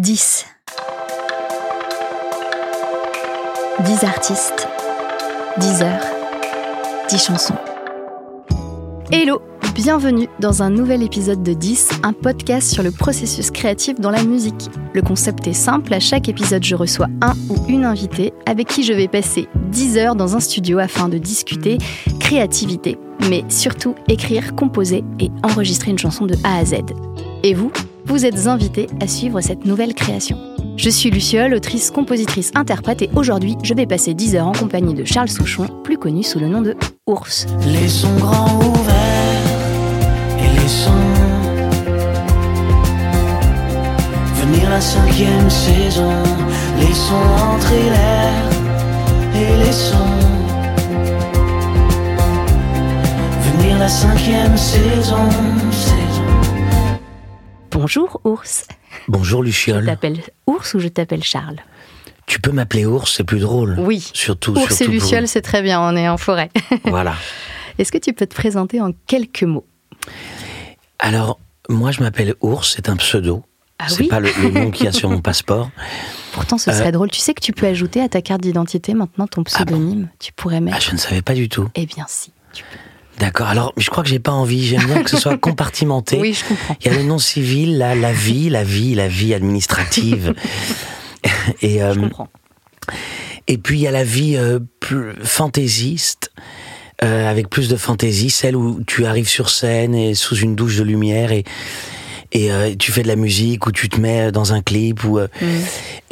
10. 10 artistes, 10 heures, 10 chansons. Hello, bienvenue dans un nouvel épisode de 10, un podcast sur le processus créatif dans la musique. Le concept est simple, à chaque épisode je reçois un ou une invitée avec qui je vais passer 10 heures dans un studio afin de discuter créativité, mais surtout écrire, composer et enregistrer une chanson de A à Z. Et vous? Vous êtes invité à suivre cette nouvelle création. Je suis Luciole, autrice, compositrice, interprète et aujourd'hui je vais passer 10 heures en compagnie de Charles Souchon, plus connu sous le nom de Ours. Les sons grands ouverts et les sons. Venir la cinquième saison, les sons entre l'air et les sons. Venir la cinquième saison. Bonjour ours. Bonjour Je Luciole. t'appelle ours ou je t'appelle Charles? Tu peux m'appeler ours, c'est plus drôle. Oui. Surtout, Ours et surtout pour- Luciole, c'est très bien, on est en forêt. Voilà. Est-ce que tu peux te présenter en quelques mots? Alors, moi, je m'appelle Ours, c'est un pseudo. Ah c'est oui pas le, le nom qu'il y a sur mon passeport. Pourtant, ce Euh, serait drôle. Tu sais que tu peux ajouter à ta carte d'identité maintenant ton pseudonyme? tu pourrais mettre. Ah, je ne savais pas du tout. Eh bien, si. Tu peux. D'accord. Alors, je crois que j'ai pas envie. J'aime bien que ce soit compartimenté. Oui, je comprends. Il y a le nom civil, la vie, la vie, la vie administrative. et, euh, Je comprends. et puis il y a la vie euh, plus fantaisiste, euh, avec plus de fantaisie, celle où tu arrives sur scène et sous une douche de lumière et et euh, tu fais de la musique ou tu te mets dans un clip ou euh, Mm.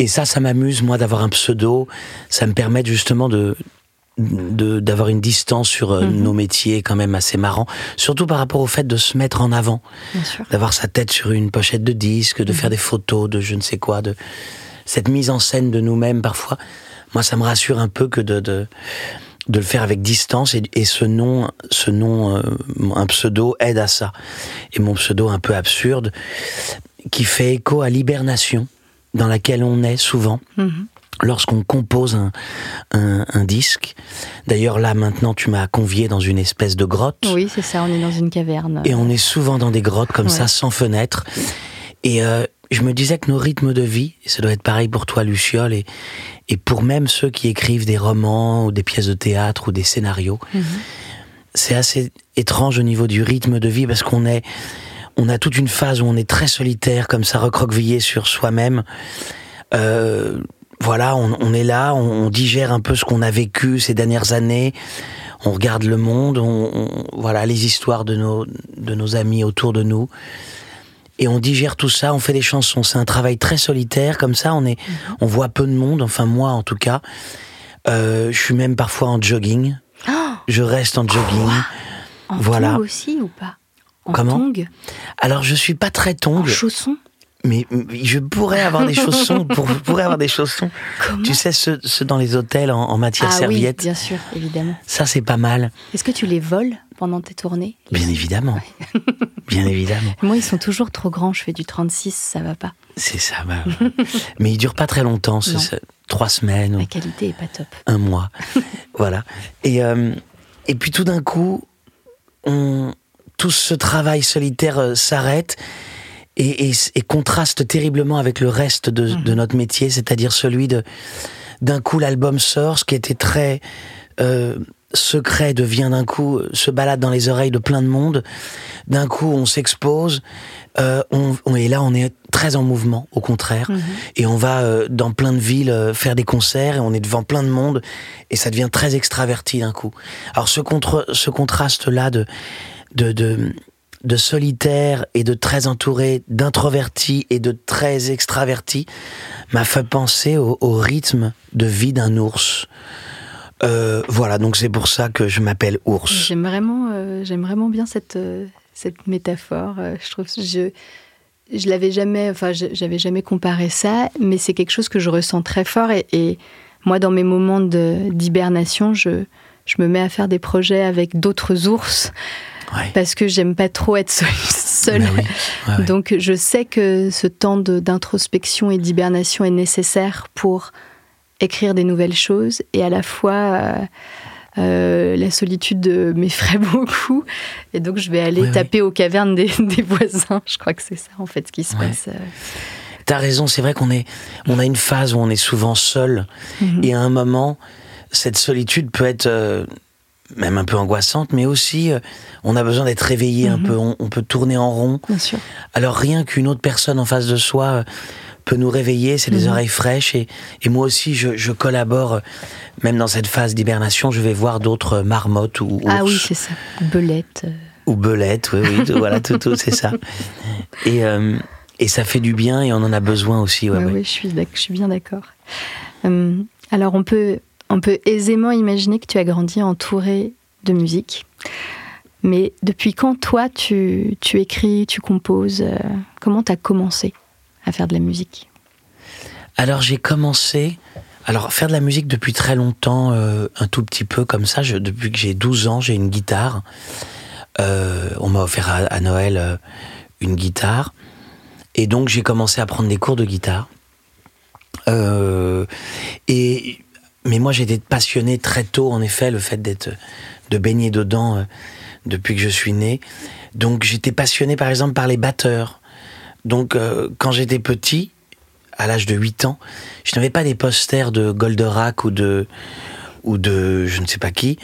et ça ça m'amuse moi d'avoir un pseudo ça me permet justement de- d'avoir une distance sur euh, Mhm. nos métiers quand même assez marrant surtout par rapport au fait de se mettre en avant d'avoir sa tête sur une pochette de disque, de faire des photos, de je ne sais quoi, de cette mise en scène de nous-mêmes parfois. Moi, ça me rassure un peu que de de, de le faire avec distance et, et ce nom, ce nom, euh, un pseudo aide à ça. Et mon pseudo un peu absurde, qui fait écho à l'hibernation dans laquelle on est souvent Mhm. Lorsqu'on compose un, un, un disque. D'ailleurs, là, maintenant, tu m'as convié dans une espèce de grotte. Oui, c'est ça. On est dans une caverne. Et on est souvent dans des grottes comme Ouais. ça, sans fenêtre. Et euh, je me disais que nos rythmes de vie, et ça doit être pareil pour toi, Luciole, et, et pour même ceux qui écrivent des romans ou des pièces de théâtre ou des scénarios, Mhm. c'est assez étrange au niveau du rythme de vie parce qu'on est, on a toute une phase où on est très solitaire, comme ça, recroquevillé sur soi-même. Euh, voilà, on, on est là, on, on digère un peu ce qu'on a vécu ces dernières années. On regarde le monde, on, on- voilà les histoires de nos de nos amis autour de nous, et on digère tout ça. On fait des chansons. C'est un travail très solitaire, comme ça. On est, on voit peu de monde. Enfin moi, en tout cas, Euh, je suis même parfois en jogging. Oh, Je reste en jogging. en Voilà. aussi ou pas? En Comment? Alors je suis pas très En tongue, chaussons? mais mais je pourrais avoir des chaussons. Pour, je pourrais avoir des chaussons. Comment Tu sais ceux, ceux dans les hôtels en, en matière Ah oui, serviette. bien sûr, évidemment. Ça c'est pas mal. Est-ce que tu les voles pendant tes tournées? Bien évidemment. Bien évidemment. Moi, ils sont toujours trop grands. Je fais du 36, ça va pas. C'est ça. bah, mais il dure pas très longtemps. trois semaines. ou La qualité est pas top. un mois. voilà. Et, euh, et puis tout d'un coup, on, tout ce travail solitaire euh, s'arrête et, et, et contraste terriblement avec le reste de, de notre métier, c'est-à-dire celui de d'un coup l'album sort, ce qui était très euh, secret devient d'un coup euh, se balade dans les oreilles de plein de monde. D'un coup, on s'expose. Euh, on, on est là, on est très en mouvement, au contraire, et on va euh, dans plein de villes euh, faire des concerts et on est devant plein de monde et ça devient très extraverti d'un coup. Alors ce contre, ce contraste là de de, de de solitaire et de très entouré d'introvertis et de très extravertis m'a fait penser au, rythme de vie d'un ours. Euh, voilà, donc c'est pour ça que je m'appelle ours. J'aime vraiment, euh, vraiment bien cette, euh, cette métaphore. je trouve je, je l'avais jamais, enfin, j'avais jamais comparé ça, mais c'est quelque chose que je ressens très fort. Et, et moi, dans mes moments d'hibernation, je, je me mets à faire des projets avec d'autres ours Ouais. parce que j'aime pas trop être seule. oui, ouais. Donc, je sais que ce temps d'introspection et d'hibernation est nécessaire pour écrire des nouvelles choses et à la fois euh, euh, la solitude m'effraie beaucoup et donc je vais aller Ouais, taper aux cavernes des, des voisins. Je crois que c'est ça en fait ce qui se passe. euh. t'as raison, c'est vrai qu'on est, on a une phase où on est souvent seul, Mhm. et à un moment, cette solitude peut être même un peu angoissante, mais aussi, euh, on a besoin d'être réveillé un Mhm. peu, on, on peut tourner en rond. Bien sûr. Alors rien qu'une autre personne en face de soi euh, peut nous réveiller, c'est des Mhm. oreilles fraîches, et, et moi aussi, je, je collabore, euh, même dans cette phase d'hibernation, je vais voir d'autres marmottes ou Ah ours. oui, c'est ça. Belette. Ou belette, oui, oui, tout- voilà, tout, tout, c'est ça. Et, euh, et ça fait du bien et on en a besoin aussi. Ouais, ouais, je suis, d'ac- je suis bien d'accord. Euh, alors, on peut, on peut aisément imaginer que tu as grandi entouré de musique. Mais depuis quand, toi, tu, écris, tu composes euh, Comment tu as commencé à faire de la musique? Alors j'ai commencé, alors faire de la musique depuis très longtemps, euh, un tout petit peu comme ça. Depuis que j'ai 12 ans, j'ai une guitare. Euh, on m'a offert à, Noël une guitare. Et donc j'ai commencé à prendre des cours de guitare. Et mais moi j'étais passionné très tôt en effet le fait d'être de baigner dedans euh, depuis que je suis né. Donc j'étais passionné par exemple par les batteurs. Donc euh, quand j'étais petit, à l'âge de 8 ans, je n'avais pas des posters de Goldorak ou de ou de je ne sais pas qui,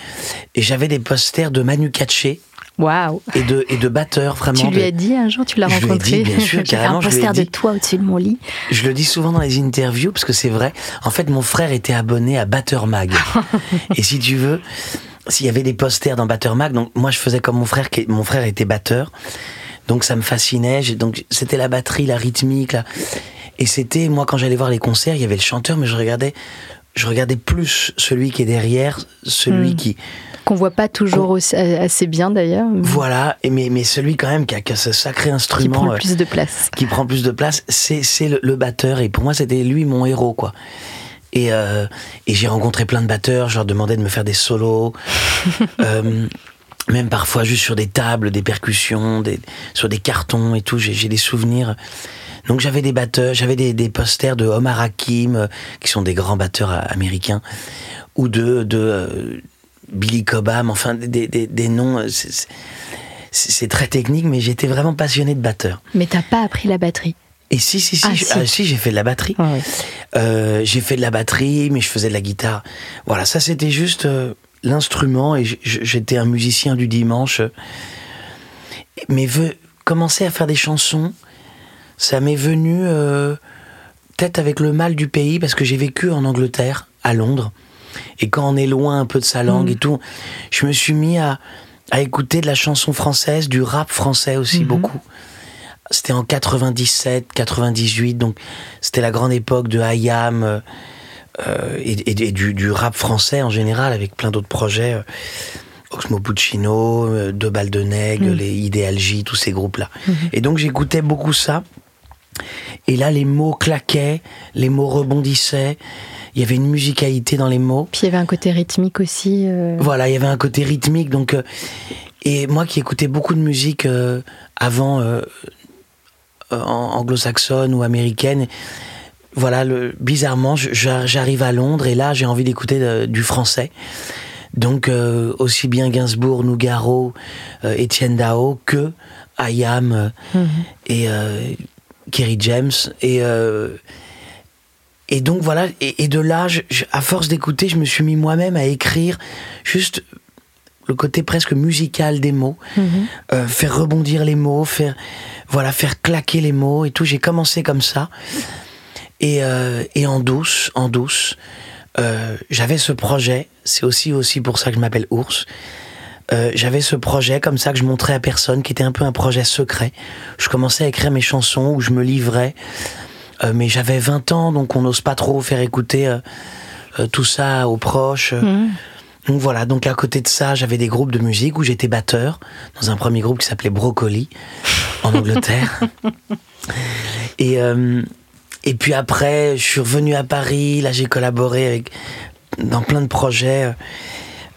et j'avais des posters de Manu Katché Waouh et de et de batteurs vraiment. Tu lui de- as dit un jour, tu l'as Je lui ai rencontré dit, bien sûr, carrément, un je lui ai poster de dit. toi au-dessus de mon lit. Je le dis souvent dans les interviews parce que c'est vrai. En fait, mon frère était abonné à Batter Mag. et si tu veux, s'il y avait des posters dans Batter Mag, donc moi je faisais comme mon frère, qui mon frère était batteur, donc ça me fascinait. Donc c'était la batterie, la rythmique, là. et c'était moi quand j'allais voir les concerts, il y avait le chanteur, mais je regardais, je regardais plus celui qui est derrière, celui Hmm. qui Qu'on voit pas toujours aussi- assez bien d'ailleurs, voilà, et mais mais celui quand même qui a, qui a ce sacré qui instrument. prend le euh, plus de place. qui prend plus de place, c'est le, le batteur. Et pour moi, c'était lui mon héros, quoi. Et, euh, et j'ai rencontré plein de batteurs, je leur demandais de me faire des solos, euh, même parfois juste sur des tables, des percussions, des, sur des cartons et tout. J'ai des souvenirs. Donc j'avais des batteurs, j'avais des, des posters de Omar Hakim, euh, qui sont des grands batteurs euh, américains, ou de, de euh, Billy Cobham, enfin des, des, des noms. euh, c'est- très technique, mais j'étais vraiment passionné de batteur. Mais t'as pas appris la batterie. Et si, si, si, Ah, si. ah, si, j'ai fait de la batterie. Ah ouais. Euh, j'ai fait de la batterie, mais je faisais de la guitare. Voilà, ça c'était juste euh, l'instrument et j'étais un musicien du dimanche. Mais commencer à faire des chansons, ça m'est venu euh, peut-être avec le mal du pays parce que j'ai vécu en Angleterre, à Londres. Et quand on est loin un peu de sa langue et tout, je me suis mis à, à écouter de la chanson française, du rap français aussi Mhm. beaucoup. C'était en 97, 98, donc c'était la grande époque de IAM euh, euh, et, et- et du, du rap français en général, avec plein d'autres projets. euh, Oxmo Puccino, euh, Deux Balles de Nègre, Mm. les Ideal J, tous ces groupes-là. Mhm. Et donc j'écoutais beaucoup ça. Et là, les mots claquaient, les mots rebondissaient. Il y avait une musicalité dans les mots. Puis il y avait un côté rythmique aussi. euh, Voilà, il y avait un côté rythmique. Donc, euh, et moi qui écoutais beaucoup de musique euh, avant anglo-saxonne ou américaine, voilà, le, bizarrement, j'arrive à Londres et là j'ai envie d'écouter du français. Donc aussi bien Gainsbourg, Nougaro, Étienne Dao que Ayam mhm. et Kerry James et et donc voilà et, et de là je- je- à force d'écouter je me suis mis moi-même à écrire juste le côté presque musical des mots Mhm. euh, faire rebondir les mots faire voilà faire claquer les mots et tout j'ai commencé comme ça et, euh, et en douce en douce euh, j'avais ce projet c'est aussi aussi pour ça que je m'appelle ours Euh, j'avais ce projet comme ça que je montrais à personne, qui était un peu un projet secret. Je commençais à écrire mes chansons où je me livrais, Euh, mais j'avais 20 ans, donc on n'ose pas trop faire écouter euh, euh, tout ça aux proches. Mhm. Donc voilà, donc à côté de ça, j'avais des groupes de musique où j'étais batteur, dans un premier groupe qui s'appelait Brocoli, en Angleterre. et, euh, et puis après, je suis revenu à Paris, là j'ai collaboré avec, dans plein de projets.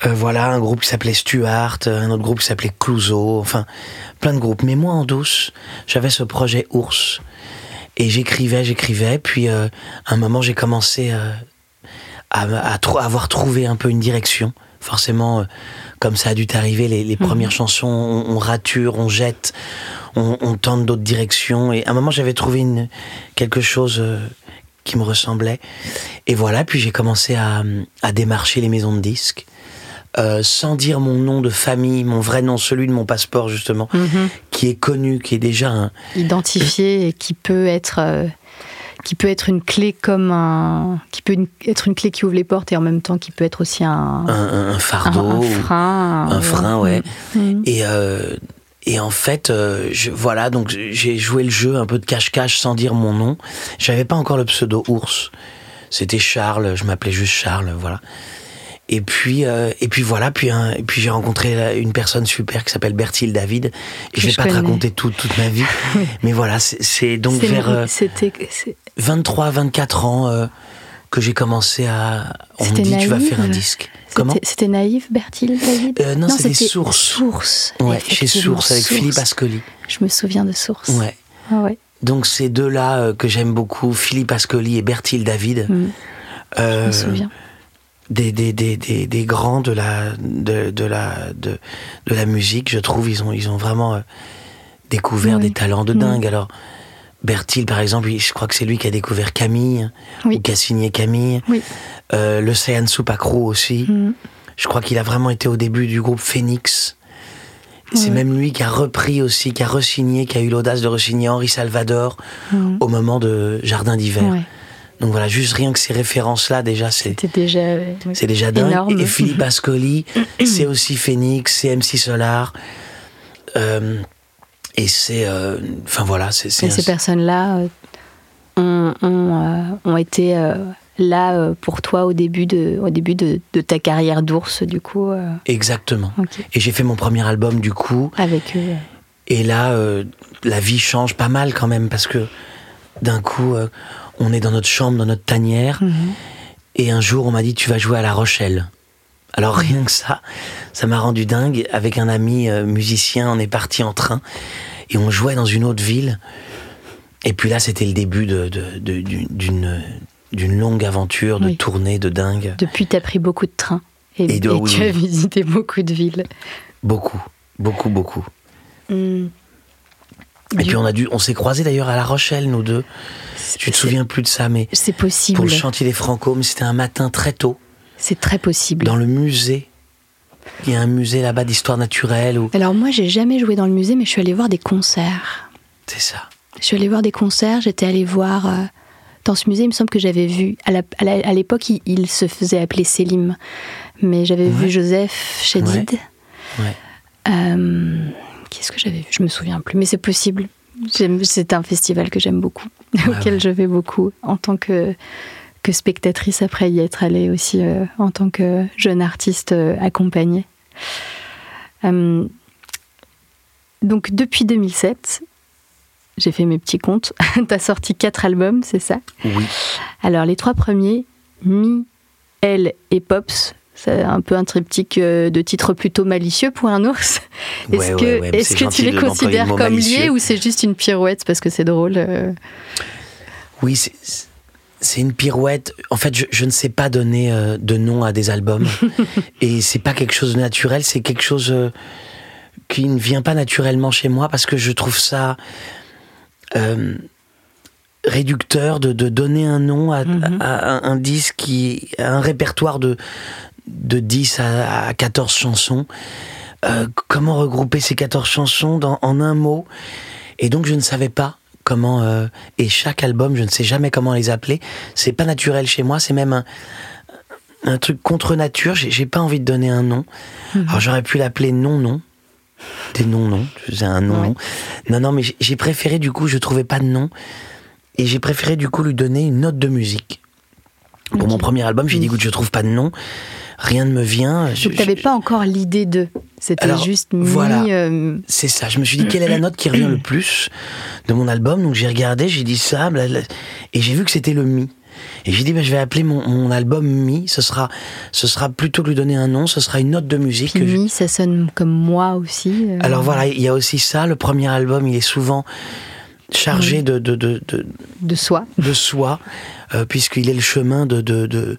euh, voilà, un groupe qui s'appelait Stuart, un autre groupe qui s'appelait Clouseau, enfin, plein de groupes. Mais moi, en douce, j'avais ce projet Ours. Et j'écrivais, j'écrivais, puis euh, à un moment, j'ai commencé euh, à, à tro- avoir trouvé un peu une direction. Forcément, euh, comme ça a dû t'arriver, les, les Mhm. premières chansons, on, on rature, on jette, on, on tente d'autres directions. Et à un moment, j'avais trouvé une, quelque chose euh, qui me ressemblait. Et voilà, puis j'ai commencé à, à démarcher les maisons de disques. Euh, sans dire mon nom de famille, mon vrai nom, celui de mon passeport justement, Mhm. qui est connu, qui est déjà un, Identifié et qui peut être. euh, qui peut être une clé comme un. qui peut une- être une clé qui ouvre les portes et en même temps qui peut être aussi un. un, un- un un- fardeau. un frein. un frein, ouais. Mhm. Et, euh, et en fait, euh, je, voilà, donc j'ai joué le jeu un peu de cache-cache sans dire mon nom. J'avais pas encore le pseudo ours. C'était Charles, je m'appelais juste Charles, voilà. Et puis, euh, et puis voilà, puis, et puis j'ai rencontré là, une personne super qui s'appelle Bertil David. Et je vais je pas te raconter tout, toute ma vie, mais voilà, c'est- donc vers euh, C'était. c'est- 23, 24 ans euh, que j'ai commencé à. On me dit, tu vas faire un disque. Comment C'était- naïf, Bertil, David? Euh, non, c'était Source. Source. Ouais, chez Source avec Source. Philippe Ascoli. Je me souviens de Source. Ouais. Ah ouais. Donc ces deux-là euh, que j'aime beaucoup, Philippe Ascoli et Bertil David, Mhm. Je me souviens. Des, des, des, des, grands de la, de, de la, de, de la musique, je trouve, ils ont, ils ont vraiment euh, découvert Oui. des talents de dingue. Alors, Bertil, par exemple, je crois que c'est lui qui a découvert Camille, Oui. ou qui a signé Camille. Euh, le Saiyan Supakru aussi. Mhm. Je crois qu'il a vraiment été au début du groupe Phoenix. C'est même lui qui a repris aussi, qui a resigné, qui a eu l'audace de resigner Henri Salvador Mhm. au moment de Jardin d'hiver. Donc voilà, juste rien que ces références-là, déjà, c'est déjà. oui. c'est déjà dingue. Énorme. Et Philippe Ascoli, c'est aussi Phoenix, c'est MC Solar. Euh, et c'est. euh, Enfin voilà, c'est. Et ces personnes-là euh, ont, ont, ont été là pour toi au début de, au début de, de ta carrière d'ours, du coup. euh, Exactement. Et j'ai fait mon premier album, du coup. Avec eux. Et là, euh, la vie change pas mal quand même, parce que d'un coup, euh, on est dans notre chambre, dans notre tanière. Mhm. Et un jour, on m'a dit, tu vas jouer à La Rochelle. Alors rien que ça, ça m'a rendu dingue. Avec un ami euh, musicien, on est parti en train et on jouait dans une autre ville. Et puis là, c'était le début de- de- de- d'une d'une longue aventure de Oui. tournée de dingue. Depuis, tu as pris beaucoup de trains. Et, Et de- et oui, tu oui. as visité beaucoup de villes. Beaucoup, beaucoup, beaucoup. Mhm. Et Du- puis on a dû, on s'est croisés d'ailleurs à La Rochelle, nous deux. Tu te souviens plus de ça, mais C'est possible. pour le chantier des Franco, mais c'était un matin très tôt, C'est très possible. dans le musée. Il y a un musée là-bas d'histoire naturelle où Alors moi, j'ai jamais joué dans le musée, mais je suis allée voir des concerts. c'est ça. Je suis allée voir des concerts, j'étais allée voir... euh, dans ce musée, il me semble que j'avais vu... À l'époque, il, il se faisait appeler Selim. Mais j'avais Ouais. vu Joseph Chedid. Ouais. Euh, Qu'est-ce que j'avais vu? Je me souviens plus, mais c'est possible. C'est un festival que j'aime beaucoup, auquel ouais. je vais beaucoup en tant que, que spectatrice après y être allée aussi euh, en tant que jeune artiste euh, accompagnée. Euh, donc depuis 2007, j'ai fait mes petits comptes. tu as sorti quatre albums, c'est ça? Oui. alors, les trois premiers, Mi, Elle et Pops, c'est un peu un triptyque euh, de titres plutôt malicieux pour un ours. Est-ce Ouais, que, ouais, est-ce tu les considères le comme malicieux. liés ou c'est juste une pirouette parce que c'est drôle euh, Oui, c'est- c'est une pirouette. En fait, je, je ne sais pas donner euh, de nom à des albums. et c'est pas quelque chose de naturel, c'est quelque chose qui ne vient pas naturellement chez moi parce que je trouve ça euh, réducteur de, de donner un nom à, Mhm. à un, un disque qui a un répertoire de, de 10 à, à 14 chansons. Euh, comment regrouper ces 14 chansons dans, en un mot? Et donc, je ne savais pas comment. euh, et chaque album, je ne sais jamais comment les appeler. C'est pas naturel chez moi, c'est même un, un truc contre nature. J'ai j'ai pas envie de donner un nom. Alors, j'aurais pu l'appeler non-non. Des non-non. Je faisais un non-non. Non, non, mais j'ai- j'ai préféré, du coup, je trouvais pas de nom. Et j'ai préféré, du coup, lui donner une note de musique. Pour mon premier album, j'ai dit, Mhm. écoute, je trouve pas de nom. Rien ne me vient. Je- Donc, tu n'avais pas encore l'idée de. C'était juste mis. voilà. euh, C'est ça. Je me suis dit quelle est la note qui revient le plus de mon album? Donc j'ai regardé, j'ai dit ça, et j'ai vu que c'était le mi. Et j'ai dit bah, je vais appeler mon, mon album mi. Ce sera, ce sera plutôt que lui donner un nom, ce sera une note de musique. puis je- mi, ça sonne comme moi aussi. euh, Alors voilà, il y a aussi ça. Le premier album, il est souvent chargé Oui. de, de, de, de, De soi. de soi, euh, puisqu'il est le chemin de, de, de,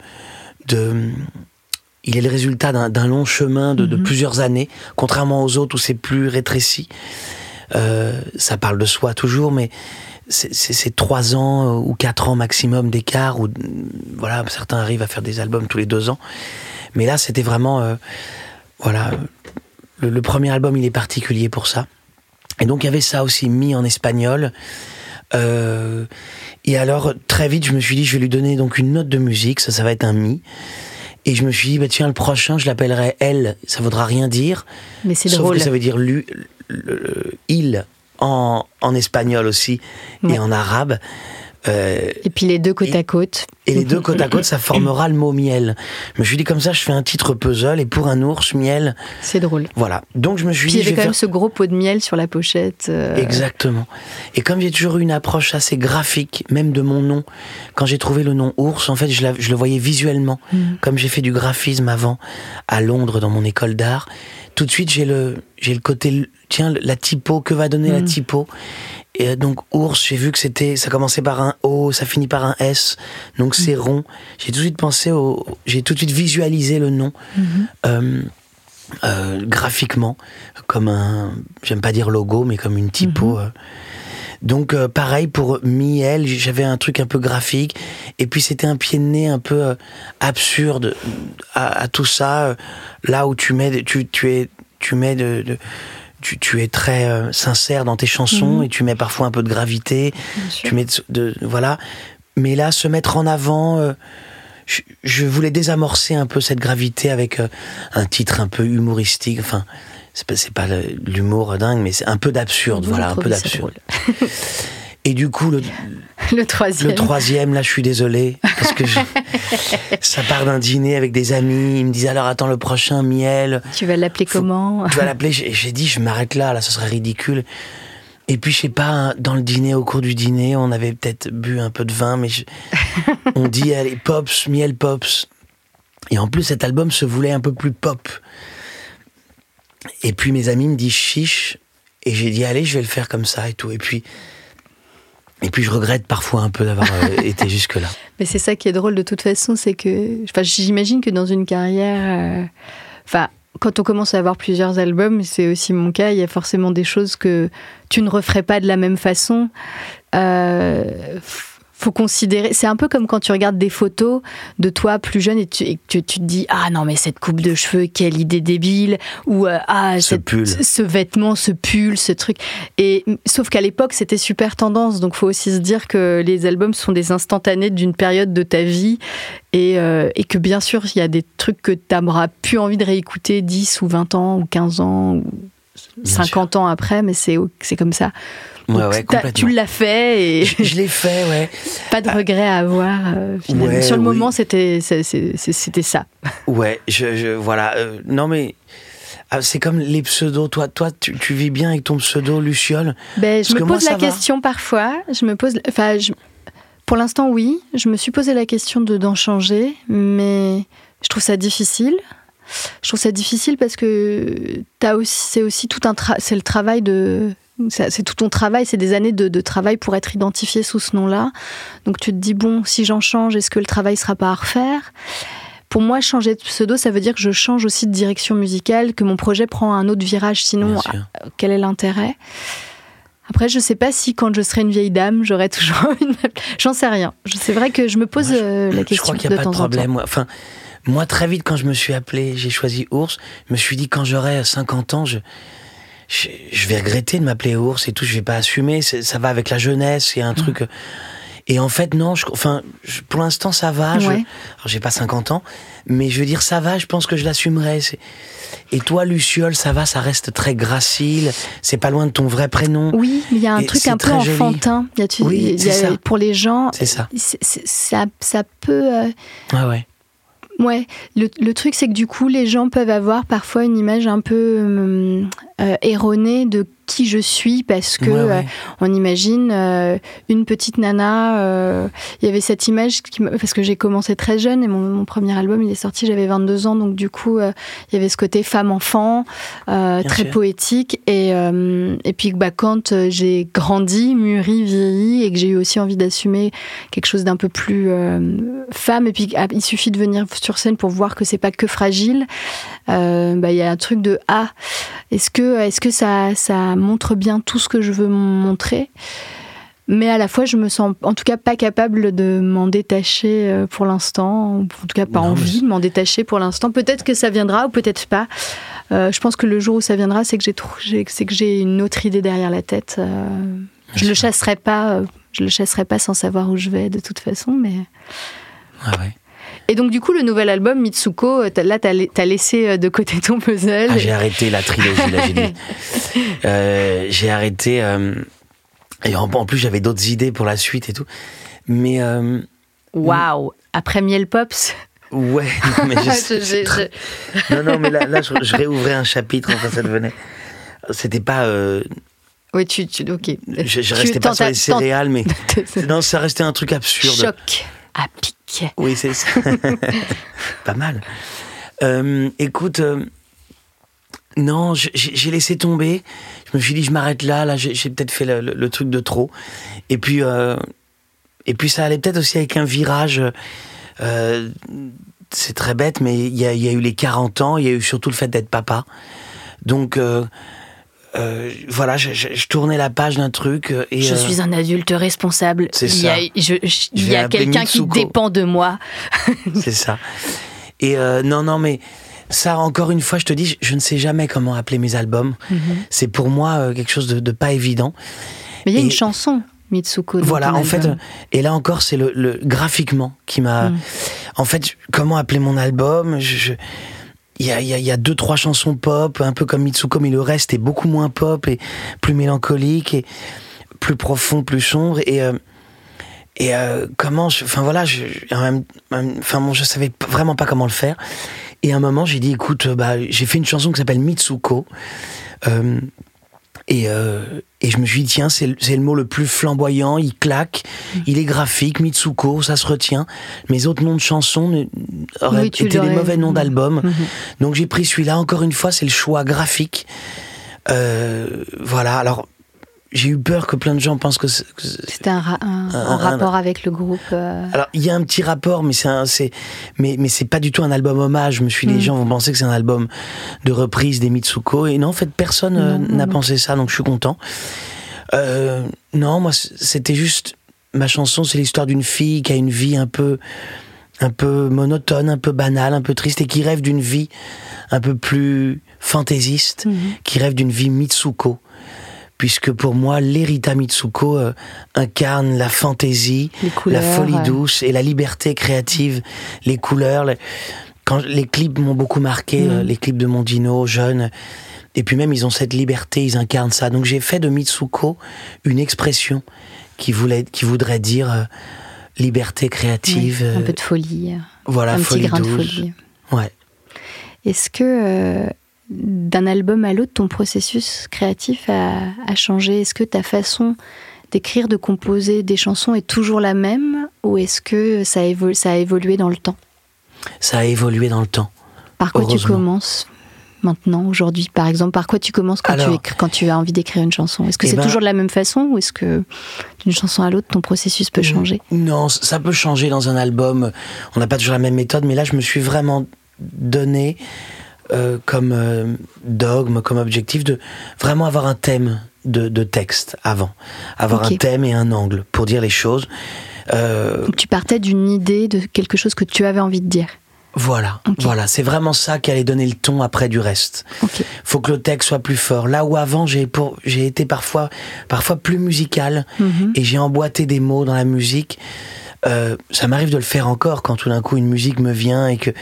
de- il est le résultat d'un long chemin de, de Mhm. plusieurs années, contrairement aux autres où c'est plus rétréci. ça parle de soi toujours, mais c'est trois ans ou quatre ans maximum d'écart, ou voilà, certains arrivent à faire des albums tous les deux ans. Mais là, c'était vraiment, voilà, le, premier album, il est particulier pour ça. Et donc, il y avait ça aussi mis en espagnol. Euh, et alors, très vite, je me suis dit, je vais lui donner donc une note de musique, ça, ça va être un mi. Et je me suis dit, bah, tiens, le prochain, je l'appellerai elle, ça voudra rien dire. Mais c'est drôle. Sauf que ça veut dire lui, il en, en espagnol aussi et en arabe. Euh, et puis les deux côte à côte. Et les deux côte à côte, ça formera le mot miel. Je me suis dit comme ça, je fais un titre puzzle et pour un ours, miel. C'est drôle. Voilà. Donc je me suis puis dit. Il y avait quand même ce gros pot de miel sur la pochette. Euh. Exactement. Et comme j'ai toujours eu une approche assez graphique, même de mon nom, quand j'ai trouvé le nom ours, en fait, je, le voyais visuellement. Mm. Comme j'ai fait du graphisme avant à Londres dans mon école d'art, tout de suite j'ai le j'ai le côté tiens la typo que va donner la mm. typo et euh, donc ours, j'ai vu que c'était, ça commençait par un O, ça finit par un S, donc c'est mhm. rond. J'ai tout de suite pensé au, j'ai tout de suite visualisé le nom mhm. euh, euh, graphiquement comme un, j'aime pas dire logo, mais comme une typo. Mhm. Donc pareil pour Miel, j'avais un truc un peu graphique et puis c'était un pied de nez un peu absurde à, tout ça. là où tu mets, tu, tu es, tu mets de tu, es très euh, sincère dans tes chansons mhm. et tu mets parfois un peu de gravité. Tu mets de, voilà. Mais là, se mettre en avant, euh, je, voulais désamorcer un peu cette gravité avec euh, un titre un peu humoristique. Enfin, c'est pas, pas l'humour dingue, mais c'est un peu d'absurde. Voilà, un peu d'absurde. Et du coup, le, le troisième. Le troisième, là, je suis désolé. Parce que ça part d'un dîner avec des amis. Ils me disent alors, attends, le prochain, miel. Tu vas l'appeler comment Tu vas l'appeler. J'ai dit, je m'arrête là, là, ce serait ridicule. Et puis, je sais pas, dans le dîner, au cours du dîner, on avait peut-être bu un peu de vin, mais on dit, allez, pops, miel pops. Et en plus, cet album se voulait un peu plus pop. Et puis, mes amis me disent chiche. Et j'ai dit, allez, je vais le faire comme ça et tout. Et puis, et puis je regrette parfois un peu d'avoir euh, été jusque-là. Mais c'est ça qui est drôle de toute façon, c'est que enfin, j'imagine que dans une carrière, euh, enfin, quand on commence à avoir plusieurs albums, c'est aussi mon cas, il y a forcément des choses que tu ne referais pas de la même façon. Euh, faut considérer. C'est un peu comme quand tu regardes des photos de toi plus jeune et tu, tu, te dis ah non mais cette coupe de cheveux quelle idée débile ou euh, ah ce, ce vêtement ce pull ce truc. Et sauf qu'à l'époque c'était super tendance. Donc faut aussi se dire que les albums sont des instantanés d'une période de ta vie. Et, euh, et, que bien sûr il y a des trucs que tu n'auras plus envie de réécouter 10 ou 20 ans ou 15 ans ou 50 ans après mais c'est comme ça tu l'as fait et je, l'ai fait, ouais. Pas de regret à avoir. Euh, Sur le moment, c'était c'était ça. Ouais, je, voilà. Euh, non mais. Ah, c'est comme les pseudos. Toi, toi, tu, vis bien avec ton pseudo Luciole? Ben, je me pose la question parfois. Je me pose. Enfin, pour l'instant, oui. Je me suis posé la question de d'en changer, mais je trouve ça difficile. Je trouve ça difficile parce que c'est aussi tout un c'est le travail de c'est tout ton travail, c'est des années de, travail pour être identifié sous ce nom-là. Donc tu te dis, bon, si j'en change, est-ce que le travail sera pas à refaire? Pour moi, changer de pseudo, ça veut dire que je change aussi de direction musicale, que mon projet prend un autre virage. Sinon, quel est l'intérêt? Après, je sais pas si quand je serai une vieille dame, j'aurai toujours une. J'en sais rien. C'est vrai que je me pose euh, la question. Je crois qu'il n'y a pas de problème. Moi. Enfin, moi, très vite, quand je me suis appelé, j'ai choisi Ours. Je me suis dit, quand j'aurai 50 ans, je je, vais regretter de m'appeler ours et tout, je vais pas assumer, ça va avec la jeunesse, il y a un mm. truc. Et en fait, non, je, enfin, pour l'instant, ça va. Je, j'ai pas 50 ans, mais je veux dire, ça va, je pense que je l'assumerai. Et toi, Luciole, ça va, ça reste très gracile, c'est pas loin de ton vrai prénom. Oui, il y a un truc un peu enfantin. Y a, tu, oui, pour les gens, c'est ça. ça. Ça peut. Euh, ah ouais. Ouais, le, le truc c'est que du coup les gens peuvent avoir parfois une image un peu euh, euh, erronée de qui je suis parce que euh, on imagine euh, une petite nana. Euh, il y avait cette image qui, parce que j'ai commencé très jeune et mon, premier album il est sorti j'avais 22 ans donc du coup il y avait ce côté femme enfant très poétique et et puis bah quand j'ai grandi, mûri, vieilli et que j'ai eu aussi envie d'assumer quelque chose d'un peu plus femme et puis ah, il suffit de venir sur scène pour voir que c'est pas que fragile. Bah il y a un truc de ah est-ce que est-ce que ça ça montre bien tout ce que je veux montrer. Mais à la fois, je me sens en tout cas pas capable de m'en détacher euh, pour l'instant, en tout cas pas envie de m'en détacher pour l'instant. Peut-être que ça viendra ou peut-être pas. Euh, je pense que le jour où ça viendra, c'est que j'ai c'est que j'ai une autre idée derrière la tête. Euh, je le chasserai pas, je le chasserai pas sans savoir où je vais de toute façon, mais. Ah ouais. Et donc, du coup, le nouvel album, Mitsuko, là, t'as as laissé de côté ton puzzle. Ah, j'ai arrêté la trilogie, là, j'ai dit. Euh, j'ai arrêté. Euh, et en, plus, j'avais d'autres idées pour la suite et tout. Mais. Euh, Waouh Après Miel Pops Ouais, mais je, Non, non, mais là, là je, réouvrais un chapitre, enfin, ça devenait. C'était pas. Oui, tu, tu, ok. Je, je restais pas sur les céréales, mais non, ça restait un truc absurde. Choc à pic. Oui, c'est ça. pas mal. Euh, écoute, euh, non, j'ai laissé tomber. Je me suis dit, je m'arrête là. Là, j'ai peut-être fait le, truc de trop. Et puis, euh, et puis ça allait peut-être aussi avec un virage. c'est très bête, mais il y, a, eu les 40 ans. Il y a eu surtout le fait d'être papa. Donc euh, voilà, je, tournais la page d'un truc. Euh, et, je euh, suis un adulte responsable. C'est ça. Il y a, quelqu'un qui dépend de moi. c'est ça. Et non, non, mais ça, encore une fois, je te dis, je, ne sais jamais comment appeler mes albums. Mhm. C'est pour moi quelque chose de, pas évident. Mais il y a une chanson. Mitsuko. Voilà, en fait, et là encore, c'est le, graphiquement qui m'a. Mhm. En fait, comment appeler mon album? Je, il y a, deux trois chansons pop, un peu comme Mitsuko, mais le reste est beaucoup moins pop et plus mélancolique et plus profond, plus sombre et euh, et euh, comment, enfin voilà, je, enfin bon, je savais vraiment pas comment le faire. Et à un moment, j'ai dit, écoute, bah, j'ai fait une chanson qui s'appelle Mitsuko. Euh, et, euh, et je me suis dit, tiens, c'est le mot le plus flamboyant, il claque, il est graphique, Mitsuko, ça se retient. Mes autres noms de chansons auraient été des mauvais noms d'albums. Mm-hmm. Donc j'ai pris celui-là, encore une fois, c'est le choix graphique. Euh, voilà, alors j'ai eu peur que plein de gens pensent que c'était un, rapport avec le groupe. Euh. Alors il y a un petit rapport, mais c'est mais mais c'est pas du tout un album hommage. Je me suis dit, les mm. gens vont penser que c'est un album de reprise des Mitsuko? Et non, en fait personne euh, n'a pensé ça, donc je suis content. Euh, non, moi c'était juste ma chanson, c'est l'histoire d'une fille qui a une vie un peu un peu monotone, un peu banale, un peu triste et qui rêve d'une vie un peu plus fantaisiste, mm-hmm. qui rêve d'une vie Mitsuko puisque pour moi, l'Erita Mitsuko euh, incarne la fantaisie, la folie douce et la liberté créative, les couleurs. Quand les clips m'ont beaucoup marqué, mm. euh, les clips de Mondino, jeune, et puis même ils ont cette liberté, ils incarnent ça. Donc j'ai fait de Mitsuko une expression qui voulait, qui voudrait dire euh, liberté créative. un peu de folie. Voilà, un folie petit grain douce. de folie. Ouais. Est-ce que d'un album à l'autre, ton processus créatif a, changé. Est-ce que ta façon d'écrire, de composer des chansons est toujours la même ou est-ce que ça a, ça a évolué dans le temps? Ça a évolué dans le temps. Par quoi tu commences maintenant, aujourd'hui Par exemple, par quoi tu commences quand, tu, quand tu as envie d'écrire une chanson? Est-ce que eh c'est ben toujours de la même façon ou est-ce que d'une chanson à l'autre, ton processus peut changer? Non, ça peut changer dans un album. On n'a pas toujours la même méthode, mais là, je me suis vraiment donné euh, comme euh, dogme, comme objectif de vraiment avoir un thème de, de texte avant, avoir un thème et un angle pour dire les choses. Euh, Donc tu partais d'une idée de quelque chose que tu avais envie de dire. Voilà, voilà, c'est vraiment ça qui allait donner le ton après du reste. Okay. Faut que le texte soit plus fort. Là où avant j'ai pour j'ai été parfois parfois plus musical mhm. et j'ai emboîté des mots dans la musique. ça m'arrive de le faire encore quand tout d'un coup une musique me vient et que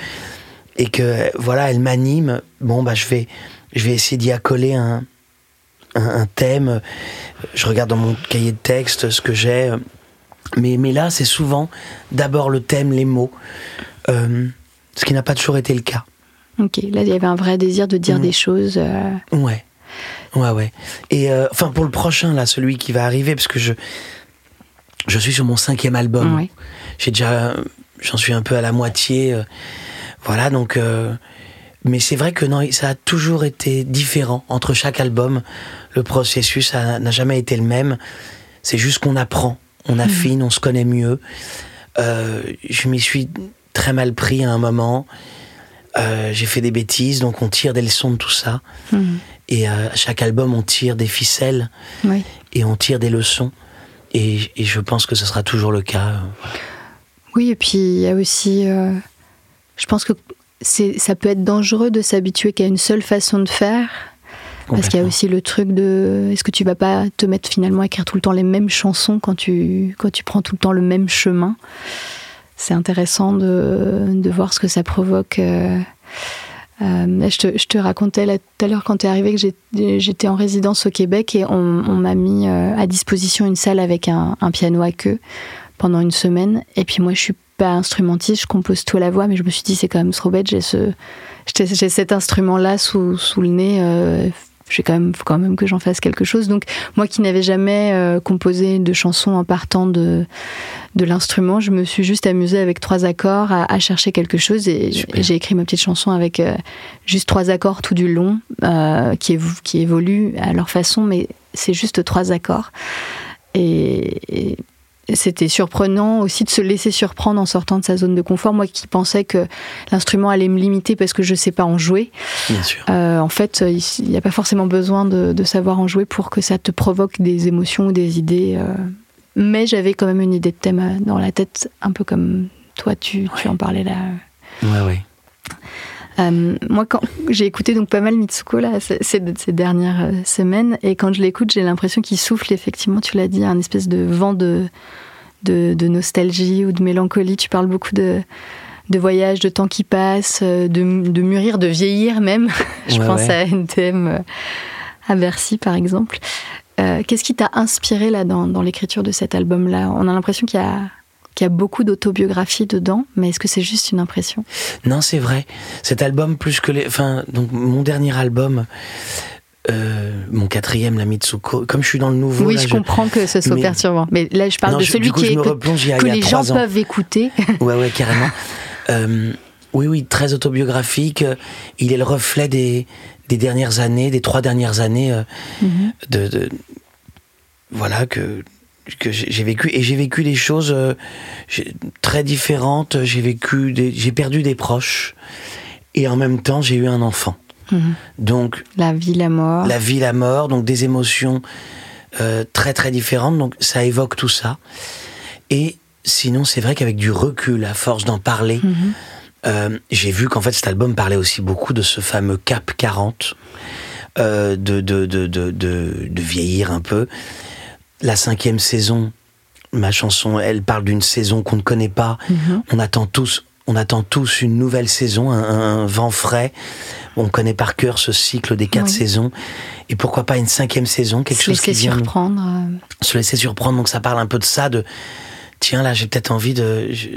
et que voilà, elle m'anime, bon bah je vais je vais essayer d'y accoler un, un, thème. Je regarde dans mon cahier de texte ce que j'ai, mais mais là c'est souvent d'abord le thème, les mots, euh, ce qui n'a pas toujours été le cas. Ok, là il y avait un vrai désir de dire mm. des choses. Euh. Ouais, ouais, ouais. Et euh, enfin pour le prochain là, celui qui va arriver, parce que je je suis sur mon cinquième album. J'ai déjà, j'en suis un peu à la moitié. Voilà, donc. Euh, mais c'est vrai que non, ça a toujours été différent entre chaque album. Le processus n'a jamais été le même. C'est juste qu'on apprend, on affine, on se connaît mieux. Euh, je m'y suis très mal pris à un moment. Euh, j'ai fait des bêtises, donc on tire des leçons de tout ça. Mhm. Et à chaque album, on tire des ficelles Oui. et on tire des leçons. Et, et je pense que ce sera toujours le cas. Oui, et puis il y a aussi. euh, je pense que ça peut être dangereux de s'habituer qu'à une seule façon de faire. Parce qu'il y a aussi le truc de. Est-ce que tu vas pas te mettre finalement à écrire tout le temps les mêmes chansons quand tu, quand tu prends tout le temps le même chemin? C'est intéressant de, de voir ce que ça provoque. euh, euh, je, te, je te racontais là, tout à l'heure quand tu es arrivé que j'étais en résidence au Québec et on, on m'a mis euh, à disposition une salle avec un, un piano à queue pendant une semaine. Et puis moi, je suis pas instrumentiste, je compose tout à la voix, mais je me suis dit, c'est quand même trop bête, j'ai ce, j'ai cet instrument-là sous, sous le nez. Euh, j'ai quand même, faut quand même que j'en fasse quelque chose. Donc, moi qui n'avais jamais euh, composé de chansons en partant de, de l'instrument, je me suis juste amusée avec trois accords à, à chercher quelque chose et, j'ai écrit ma petite chanson avec euh, juste trois accords tout du long euh, qui, qui évoluent à leur façon, mais c'est juste trois accords. Et, et c'était surprenant aussi de se laisser surprendre en sortant de sa zone de confort. Moi qui pensais que l'instrument allait me limiter parce que je sais pas en jouer, Bien sûr. euh, en fait, il n'y a pas forcément besoin de, de savoir en jouer pour que ça te provoque des émotions ou des idées. euh. Mais j'avais quand même une idée de thème euh, dans la tête, un peu comme toi, tu, tu en parlais là. Ouais, ouais. Euh, moi, quand j'ai écouté donc pas mal Mitsuko là, ces, dernières euh, semaines, et quand je l'écoute, j'ai l'impression qu'il souffle effectivement, tu l'as dit, un espèce de vent de, de, de nostalgie ou de mélancolie. Tu parles beaucoup de, de voyage, de temps qui passe, euh, de, de mûrir, de vieillir même. je Ouais, pense ouais. à NTM à Bercy par exemple. Euh, Qu'est-ce qui t'a inspiré là dans, dans l'écriture de cet album-là? On a l'impression qu'il y a qu'il y a beaucoup d'autobiographie dedans, mais est-ce que c'est juste une impression? Non, c'est vrai. Cet album, plus que les. Enfin, donc, mon dernier album, euh, mon quatrième, la Mitsuko, comme je suis dans le nouveau. Oui, là, je comprends que ce soit mais- perturbant. Mais là, je parle Non, de je- celui coup, qui est que, replonge que les gens ans. peuvent écouter. Ouais, ouais, carrément. Euh, oui, oui, très autobiographique. Il est le reflet des, des dernières années, des trois dernières années euh, Mhm. de, de- voilà que que j'ai vécu et j'ai vécu des choses euh, très différentes. J'ai vécu, j'ai perdu des proches et en même temps j'ai eu un enfant. Mhm. Donc La vie, la mort. la vie, la mort, donc des émotions euh, très très différentes. Donc ça évoque tout ça. Et sinon, c'est vrai qu'avec du recul, à force d'en parler, Mhm. euh, j'ai vu qu'en fait cet album parlait aussi beaucoup de ce fameux cap 40, euh, de, de, de, de, de, de vieillir un peu. La cinquième saison, ma chanson, elle parle d'une saison qu'on ne connaît pas. Mhm. On attend tous, on attend tous une nouvelle saison, un, un vent frais. On connaît par cœur ce cycle des quatre Oui. saisons. Et pourquoi pas une cinquième saison, quelque Se chose qui laisser vient surprendre. euh, se laisser surprendre. Donc ça parle un peu de ça, de tiens là j'ai peut-être envie de, je,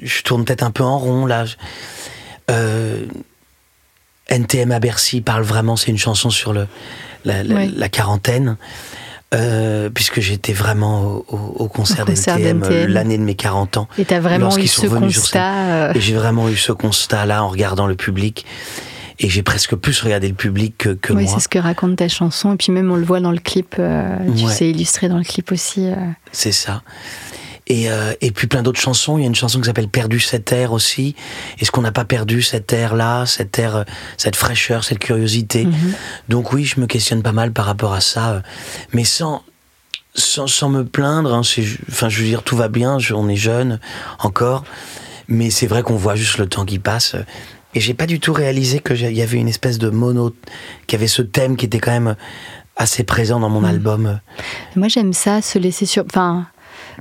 je tourne peut-être un peu en rond là. Euh, NTM à Bercy parle vraiment, c'est une chanson sur le la, la- Oui. la quarantaine. Euh, puisque j'étais vraiment au, au- au concert, concert d'NTM euh, l'année de mes 40 ans. Et t'as vraiment eu ce constat. euh, Et j'ai vraiment eu ce constat-là en regardant le public. Et j'ai presque plus regardé le public que, que oui, moi. c'est ce que raconte ta chanson. Et puis même, on le voit dans le clip. euh, tu Ouais. sais illustrer dans le clip aussi. euh. C'est ça. Et, euh, et puis plein d'autres chansons. Il y a une chanson qui s'appelle Perdu cet air aussi. Est-ce qu'on n'a pas perdu cet air-là, cet air, euh, cette fraîcheur, cette curiosité? Mhm. Donc oui, je me questionne pas mal par rapport à ça, euh, mais sans sans, sans me plaindre. hein, enfin, je veux dire, tout va bien. je- on est jeune encore, mais c'est vrai qu'on voit juste le temps qui passe. Et j'ai pas du tout réalisé que il y avait une espèce de mono, qu'il y avait ce thème qui était quand même assez présent dans mon album. euh. Moi, j'aime ça, se laisser sur. Enfin,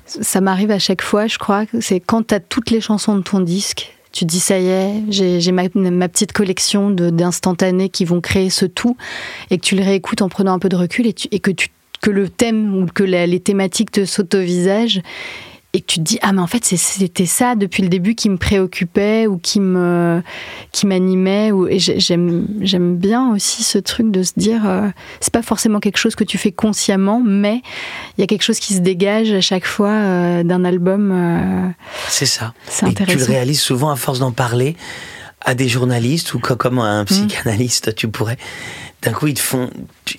ça m'arrive à chaque fois, je crois. C'est quand t'as toutes les chansons de ton disque. Tu dis, ça y est, j'ai ma, petite collection d'instantanés qui vont créer ce tout, et que tu les réécoutes en prenant un peu de recul, et, tu- que, tu, le thème ou que les thématiques te sautent au visage, et que tu te dis, ah, mais en fait, c'était ça depuis le début qui me préoccupait ou qui me qui m'animait. ou- j'aime j'aime bien aussi ce truc de se dire, euh, c'est pas forcément quelque chose que tu fais consciemment, mais il y a quelque chose qui se dégage à chaque fois euh, d'un album. euh, C'est ça. c'est Et tu le intéressant. réalises souvent à force d'en parler à des journalistes ou co- comme un psychanalyste, tu pourrais. D'un coup, ils te font,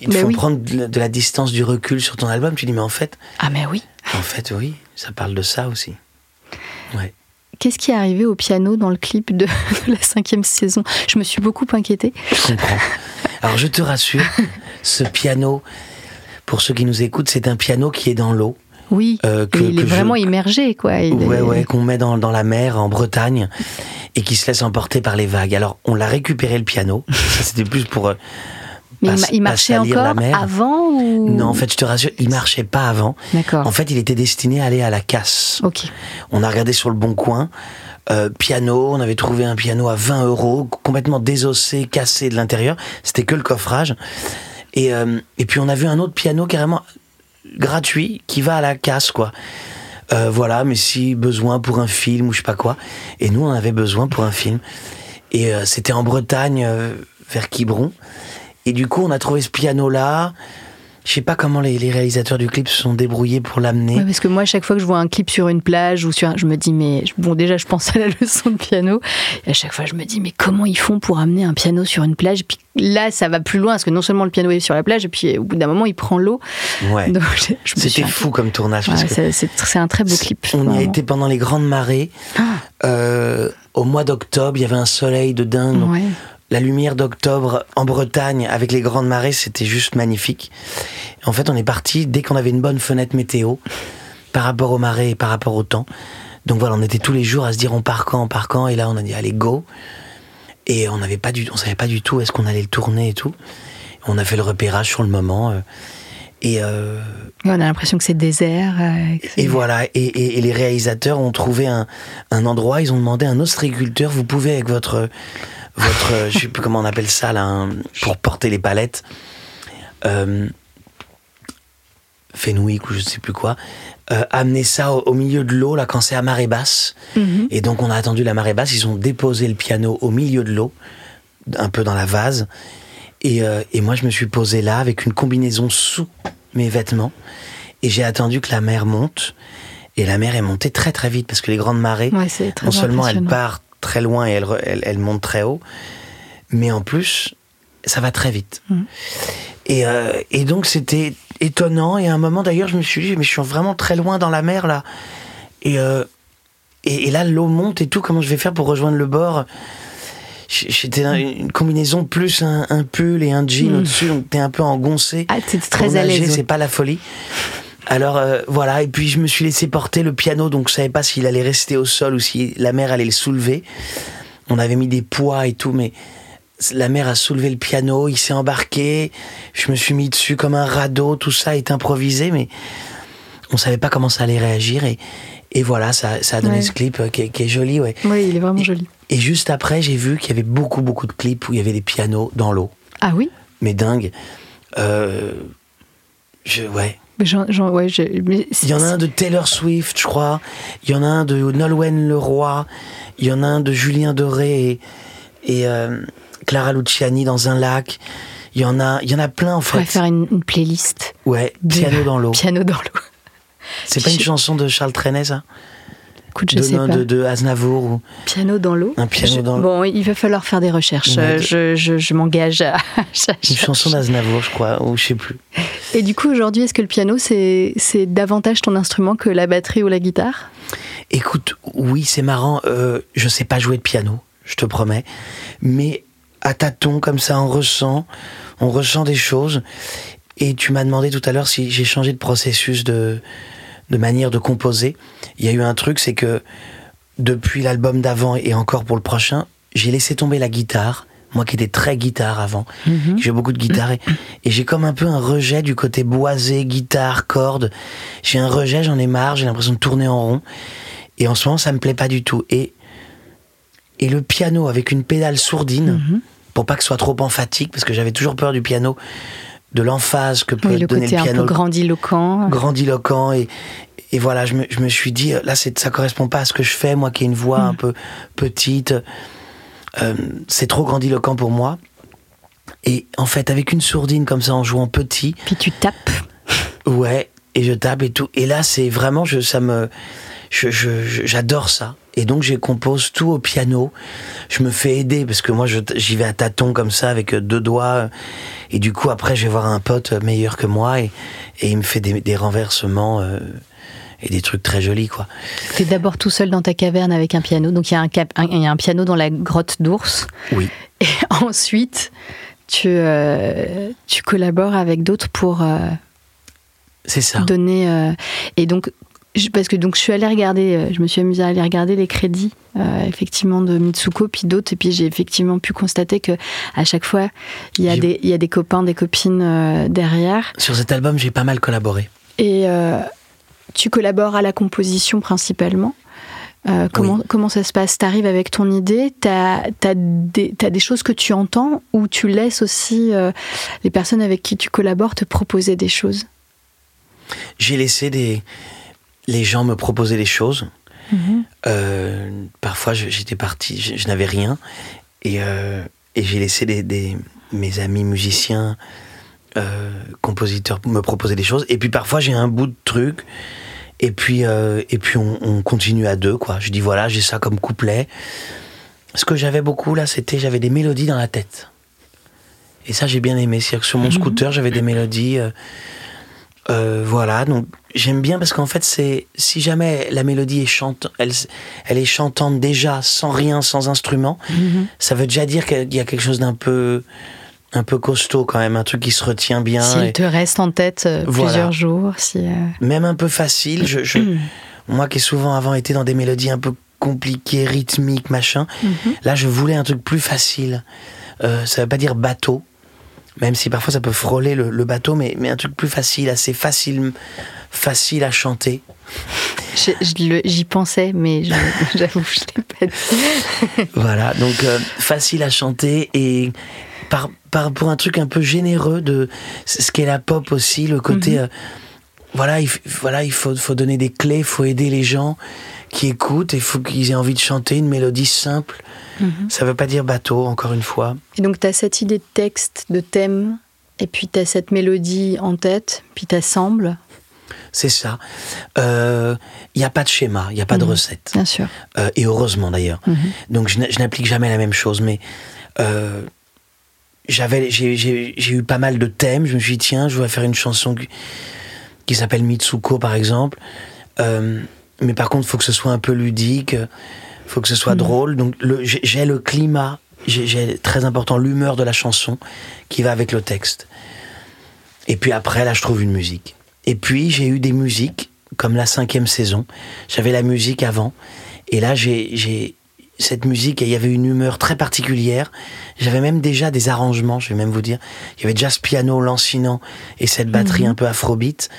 ils te font oui. prendre de la- distance, du recul sur ton album. Tu dis, mais en fait, Ah, mais oui. en fait, oui, ça parle de ça aussi. Ouais. Qu'est-ce qui est arrivé au piano dans le clip de, de la cinquième saison? Je me suis beaucoup inquiétée. Je comprends. Alors je te rassure, ce piano, pour ceux qui nous écoutent, c'est un piano qui est dans l'eau. Oui, Euh, que- il est que je- vraiment immergé, quoi. Il Ouais, est- ouais, qu'on met dans, dans la mer en Bretagne et qui se laisse emporter par les vagues. Alors, on l'a récupéré le piano. Ça, c'était plus pour. Mais il, marchait encore avant ou Non, en fait, je te rassure, il marchait pas avant. D'accord. En fait, il était destiné à aller à la casse. Ok. On a regardé sur le bon coin. euh, piano, on avait trouvé un piano à 20 euros, complètement désossé, cassé de l'intérieur. C'était que le coffrage. Et, euh, et puis on a vu un autre piano carrément gratuit qui va à la casse, quoi. Euh, voilà, mais si besoin pour un film ou je sais pas quoi. Et nous, on avait besoin pour un film. Et euh, c'était en Bretagne, euh, vers Quiberon. Et du coup, on a trouvé ce piano-là. Je sais pas comment les, les réalisateurs du clip se sont débrouillés pour l'amener. Ouais, parce que moi, à chaque fois que je vois un clip sur une plage ou sur, un- je me dis mais bon, déjà, je pense à la leçon de piano. Et à chaque fois, je me dis mais comment ils font pour amener un piano sur une plage? Et Puis là, ça va plus loin parce que non seulement le piano est sur la plage, et puis au bout d'un moment, il prend l'eau. Ouais. C'était fou comme tournage. Ouais, c'est- un très beau clip. On y a été pendant les grandes marées. Ah. Euh, au mois d'octobre, il y avait un soleil de dingue. Ouais. La lumière d'octobre en Bretagne avec les grandes marées, c'était juste magnifique. En fait, on est parti dès qu'on avait une bonne fenêtre météo par rapport aux marées et par rapport au temps. Donc voilà, on était tous les jours à se dire on part quand, on part quand. Et là, on a dit allez go. Et on n'avait pas du, on savait pas du tout est-ce qu'on allait le tourner et tout. On a fait le repérage sur le moment. euh, et euh, on a l'impression que c'est désert. euh, que et voilà, et, et- et les réalisateurs ont trouvé un, un endroit, ils ont demandé à un ostréiculteur, vous pouvez avec votre, votre je sais plus comment on appelle ça, là, un- pour porter les palettes, euh, Fenwick ou je sais plus quoi, euh, amener ça au, au milieu de l'eau, là, quand c'est à marée basse. Mhm. Et donc on a attendu la marée basse, ils ont déposé le piano au milieu de l'eau, un peu dans la vase. Et, euh, et moi je me suis posé là avec une combinaison sous mes vêtements. Et j'ai attendu que la mer monte. Et la mer est montée très très vite parce que les grandes marées, Ouais, non seulement elle impressionnant. Très loin et elle, elle, elle monte très haut, mais en plus ça va très vite. Mhm. Et, euh, et donc c'était étonnant. Et à un moment d'ailleurs je me suis dit mais je suis vraiment très loin dans la mer là. Et, euh, et, et là l'eau monte et tout. Comment je vais faire pour rejoindre le bord? J'étais dans une combinaison plus un, un pull et un jean Mhm. au-dessus, donc t'es un peu engoncé. Ah, t'es très à l'aise. C'est pas la folie. Alors euh, voilà, et puis je me suis laissé porter le piano, donc je savais pas s'il allait rester au sol ou si la mer allait le soulever. On avait mis des poids et tout, mais la mer a soulevé le piano, il s'est embarqué, je me suis mis dessus comme un radeau, tout ça est improvisé, mais on savait pas comment ça allait réagir et, et voilà, ça, ça a donné Ouais. ce clip euh, qui est, qui est joli, ouais. Oui, il est vraiment joli. Et juste après, j'ai vu qu'il y avait beaucoup, beaucoup de clips où il y avait des pianos dans l'eau, Ah oui? Mais dingue. Euh, je, ouais. Mais j'en- j'en- ouais, j'ai- mais c'est- Il y en a un de Taylor Swift, je crois. Il y en a un de Nolwenn Leroy. Il y en a un de Julien Doré et, et, euh, Clara Luciani dans un lac. Il y en a, il y en a plein en On pourrait fait. faire une, une playlist. Ouais, piano dans l'eau. Piano dans l'eau. C'est pas une Je- chanson de Charles Trenet, ça? Écoute, je de, sais pas. de, de Aznavour ou Piano dans l'eau. Un piano Je- dans l'eau. Bon, il va falloir faire des recherches. Ouais, Je, je- je m'engage à. une chanson d'Aznavour, je crois, ou je sais plus. Et du coup, aujourd'hui, est-ce que le piano, c'est c'est davantage ton instrument que la batterie ou la guitare? Écoute, oui, c'est marrant. euh, je sais pas jouer de piano, je te promets. Mais à tâtons, comme ça, on ressent, on ressent des choses. Et tu m'as demandé tout à l'heure si j'ai changé de processus de, de manière de composer. Il y a eu un truc, c'est que depuis l'album d'avant et encore pour le prochain, j'ai laissé tomber la guitare. Moi qui étais très guitare avant, qui jouais beaucoup de guitare, et, et j'ai comme un peu un rejet du côté boisé, guitare, cordes. J'ai un rejet, j'en ai marre, j'ai l'impression de tourner en rond. Et en ce moment, ça me plaît pas du tout. Et, et le piano avec une pédale sourdine, Mhm. pour pas que ce soit trop emphatique, parce que j'avais toujours peur du piano, de l'emphase que peut Oui, le donner côté le un piano, peu grandiloquent. grandiloquent. Et, et voilà, je me, je me suis dit, là, c'est, ça correspond pas à ce que je fais, moi qui ai une voix Mm. un peu petite. Euh, c'est trop grandiloquent pour moi. Et en fait, avec une sourdine comme ça, en jouant petit, Puis tu tapes. Ouais, et je tape et tout. Et là, c'est vraiment, je, ça me, je, je- je- j'adore ça. Et donc, je compose tout au piano. Je me fais aider parce que moi, j'y vais à tâtons comme ça avec euh, deux doigts. Et du coup, après, je vais voir un pote meilleur que moi et, et il me fait des, des renversements euh, et des trucs très jolis, quoi. Tu es d'abord tout seul dans ta caverne avec un piano. Donc il y, a un cap- un- il y a un piano dans la grotte d'ours. Oui. Et ensuite, tu, euh, tu collabores avec d'autres pour euh, C'est ça. donner. euh, et donc, je- parce que donc je suis allée regarder, euh, je me suis amusée à aller regarder les crédits, euh, effectivement, de Mitsuko, puis d'autres, et puis j'ai effectivement pu constater que à chaque fois, il y a, des, il y a des copains, des copines euh, derrière. Sur cet album, j'ai pas mal collaboré. Et euh, tu collabores à la composition principalement. Comment, comment ça se passe? T'arrives avec ton idée, t'as as des, choses que tu entends ou tu laisses aussi les personnes avec qui tu collabores te proposer des choses? J'ai laissé des... les gens me proposer des choses. Euh, parfois, j'étais parti, je, je n'avais rien. Et, euh, et j'ai laissé des, des- mes amis musiciens, euh, compositeurs me proposer des choses. Et puis parfois, j'ai un bout de truc. Et puis, et puis on, on continue à deux, quoi. Je dis, voilà, j'ai ça comme couplet. Ce que j'avais beaucoup, là, c'était, j'avais des mélodies dans la tête. Et ça, j'ai bien aimé. C'est-à-dire que sur mon scooter, j'avais des mélodies. Euh, voilà, donc j'aime bien parce qu'en fait, c'est si jamais la mélodie est chante, elle, elle est chantante déjà, sans rien, sans instrument, ça veut déjà dire qu'il y a quelque chose d'un peu, un peu costaud quand même, un truc qui se retient bien, S'il et te reste en tête euh, Voilà. plusieurs jours, si. euh, même un peu facile. Je, je- moi qui ai souvent avant été dans des mélodies un peu compliquées, rythmiques, machin, là je voulais un truc plus facile. Ça veut pas dire bateau, même si parfois ça peut frôler le, le bateau, mais, mais un truc plus facile, assez facile, facile à chanter. je- je le- J'y pensais, mais j'avoue, je l'ai pas dit. Voilà, donc euh, facile à chanter et par, par, pour un truc un peu généreux de ce qu'est la pop aussi, le côté. euh, voilà, il, voilà, il faut, faut donner des clés, il faut aider les gens qui écoutent, il faut qu'ils aient envie de chanter une mélodie simple. Ça veut pas dire bateau, encore une fois. Et donc, tu as cette idée de texte, de thème, et puis tu as cette mélodie en tête, puis tu assembles, C'est ça. Il n'y a pas de schéma, il n'y a pas de recette. bien sûr. Euh, et heureusement d'ailleurs. Donc je n'a- je n'applique jamais la même chose, mais euh, j'avais, j'ai, eu pas mal de thèmes. Je me suis dit tiens, je voudrais faire une chanson qui, s'appelle Mitsuko par exemple. Euh, mais par contre, il faut que ce soit un peu ludique, faut que ce soit drôle. Donc j'ai, le climat, j'ai, très important l'humeur de la chanson qui va avec le texte. Et puis après, là, je trouve une musique. Et puis, j'ai eu des musiques, comme la cinquième saison. J'avais la musique avant. Et là, j'ai, cette musique, et il y avait une humeur très particulière. J'avais même déjà des arrangements, je vais même vous dire. Il y avait déjà ce piano lancinant et cette batterie un peu afrobeat.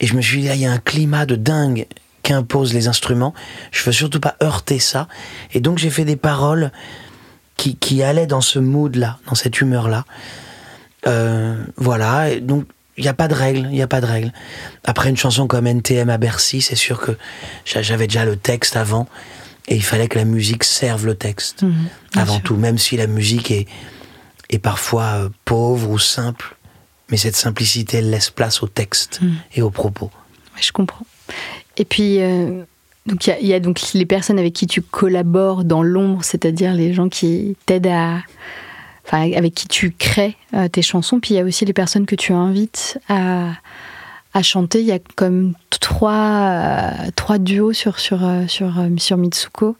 Et je me suis dit, là, il y a un climat de dingue qu'imposent les instruments. Je veux surtout pas heurter ça. Et donc, j'ai fait des paroles qui, qui allaient dans ce mood-là, dans cette humeur-là. Euh, voilà, et donc il n'y a pas de règle, il n'y a pas de règle. Après une chanson comme NTM à Bercy, c'est sûr que j'a- j'avais déjà le texte avant et il fallait que la musique serve le texte bien avant sûr. tout, même si la musique est, est parfois euh, pauvre ou simple, mais cette simplicité elle laisse place au texte et aux propos. Ouais, je comprends. Et puis, euh, il y a- donc les personnes avec qui tu collabores dans l'ombre, c'est-à-dire les gens qui t'aident à. Enfin, avec qui tu crées euh, tes chansons. Puis il y a aussi les personnes que tu invites à, chanter. Il y a comme trois, euh, trois duos sur, sur, sur, sur Mitsuko,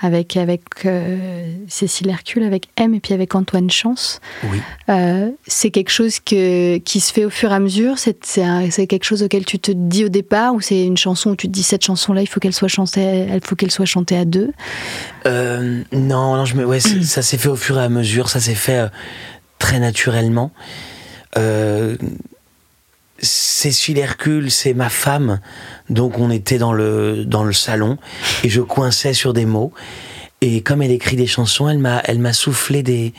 avec, avec euh, Cécile Hercule, avec M et puis avec Antoine Chance. Oui. Euh, c'est quelque chose que, qui se fait au fur et à mesure C'est c'est quelque chose auquel tu te dis au départ Ou c'est une chanson où tu te dis cette chanson-là, il faut qu'elle soit chantée, il faut qu'elle soit chantée à deux? Euh, non, non, je me, ouais, ça s'est fait au fur et à mesure, ça s'est fait très naturellement. Euh, Cécile Hercule, c'est ma femme, donc on était dans le dans le salon et je coinçais sur des mots. Et comme elle écrit des chansons, elle m'a elle m'a soufflé des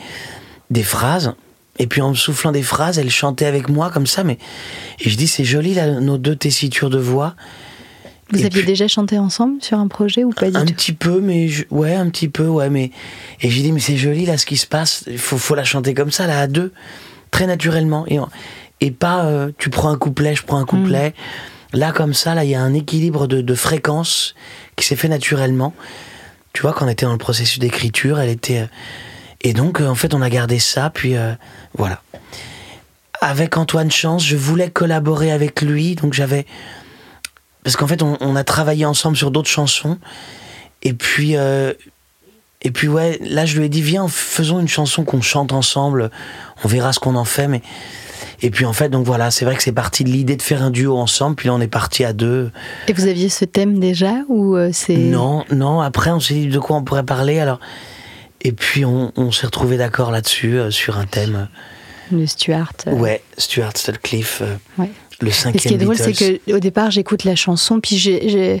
des phrases. Et puis en me soufflant des phrases, elle chantait avec moi comme ça. Mais et je dis c'est joli là, nos deux tessitures de voix. Vous Et aviez puis- déjà chanté ensemble sur un projet ou pas du un tout? petit peu, mais je- ouais, un petit peu, ouais, mais et j'ai dit mais c'est joli là ce qui se passe. Il faut, faut la chanter comme ça là à deux, très naturellement et et pas euh, tu prends un couplet, je prends un couplet. Là comme ça, là il y a un équilibre de, de fréquence qui s'est fait naturellement. Tu vois, quand on était dans le processus d'écriture, elle était euh, et donc euh, en fait on a gardé ça, puis euh, voilà. Avec Antoine Chance, je voulais collaborer avec lui, donc j'avais parce qu'en fait on, on a travaillé ensemble sur d'autres chansons et puis euh, et puis ouais, là je lui ai dit viens, faisons une chanson qu'on chante ensemble. On verra ce qu'on en fait, mais et puis en fait, donc voilà, c'est vrai que c'est parti de l'idée de faire un duo ensemble, puis là on est parti à deux. Et vous aviez ce thème déjà ou euh, c'est Non, non. Après, on s'est dit de quoi on pourrait parler. Alors, et puis on, on s'est retrouvé d'accord là-dessus euh, sur un thème. le Stuart euh, Ouais, Stuart Sutcliffe. euh, Ouais. Le Et cinquième ce qui est drôle, c'est que au départ, j'écoute la chanson, puis je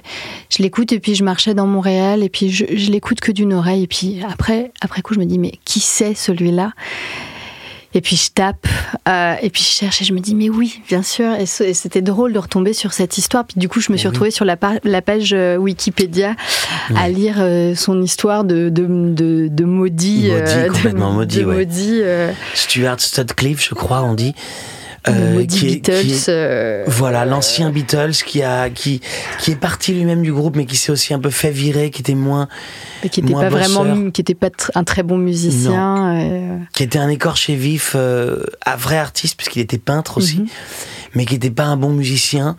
l'écoute, et puis je marchais dans Montréal, et puis je, je l'écoute que d'une oreille, et puis après, après coup, je me dis, mais qui c'est celui-là? Et puis je tape, euh, et puis je cherche, et je me dis, mais oui, bien sûr. Et c'était drôle de retomber sur cette histoire. Puis du coup, je me suis oui. retrouvée sur la, pa- la page euh, Wikipédia à lire euh, son histoire de, de, de, de maudit. Maudit, euh, de- complètement maudit, de ouais. maudit, euh, Stuart Sutcliffe, je crois, on dit. Euh, qui est- Beatles. qui est- euh, Voilà, l'ancien Beatles qui a qui qui est parti lui-même du groupe, mais qui s'est aussi un peu fait virer, qui était moins, Mais qui n'était pas vraiment, bosseur. qui était pas un très bon musicien. euh, qui était un écorché vif, euh, un vrai artiste puisqu'il était peintre aussi, Mhm. mais qui n'était pas un bon musicien.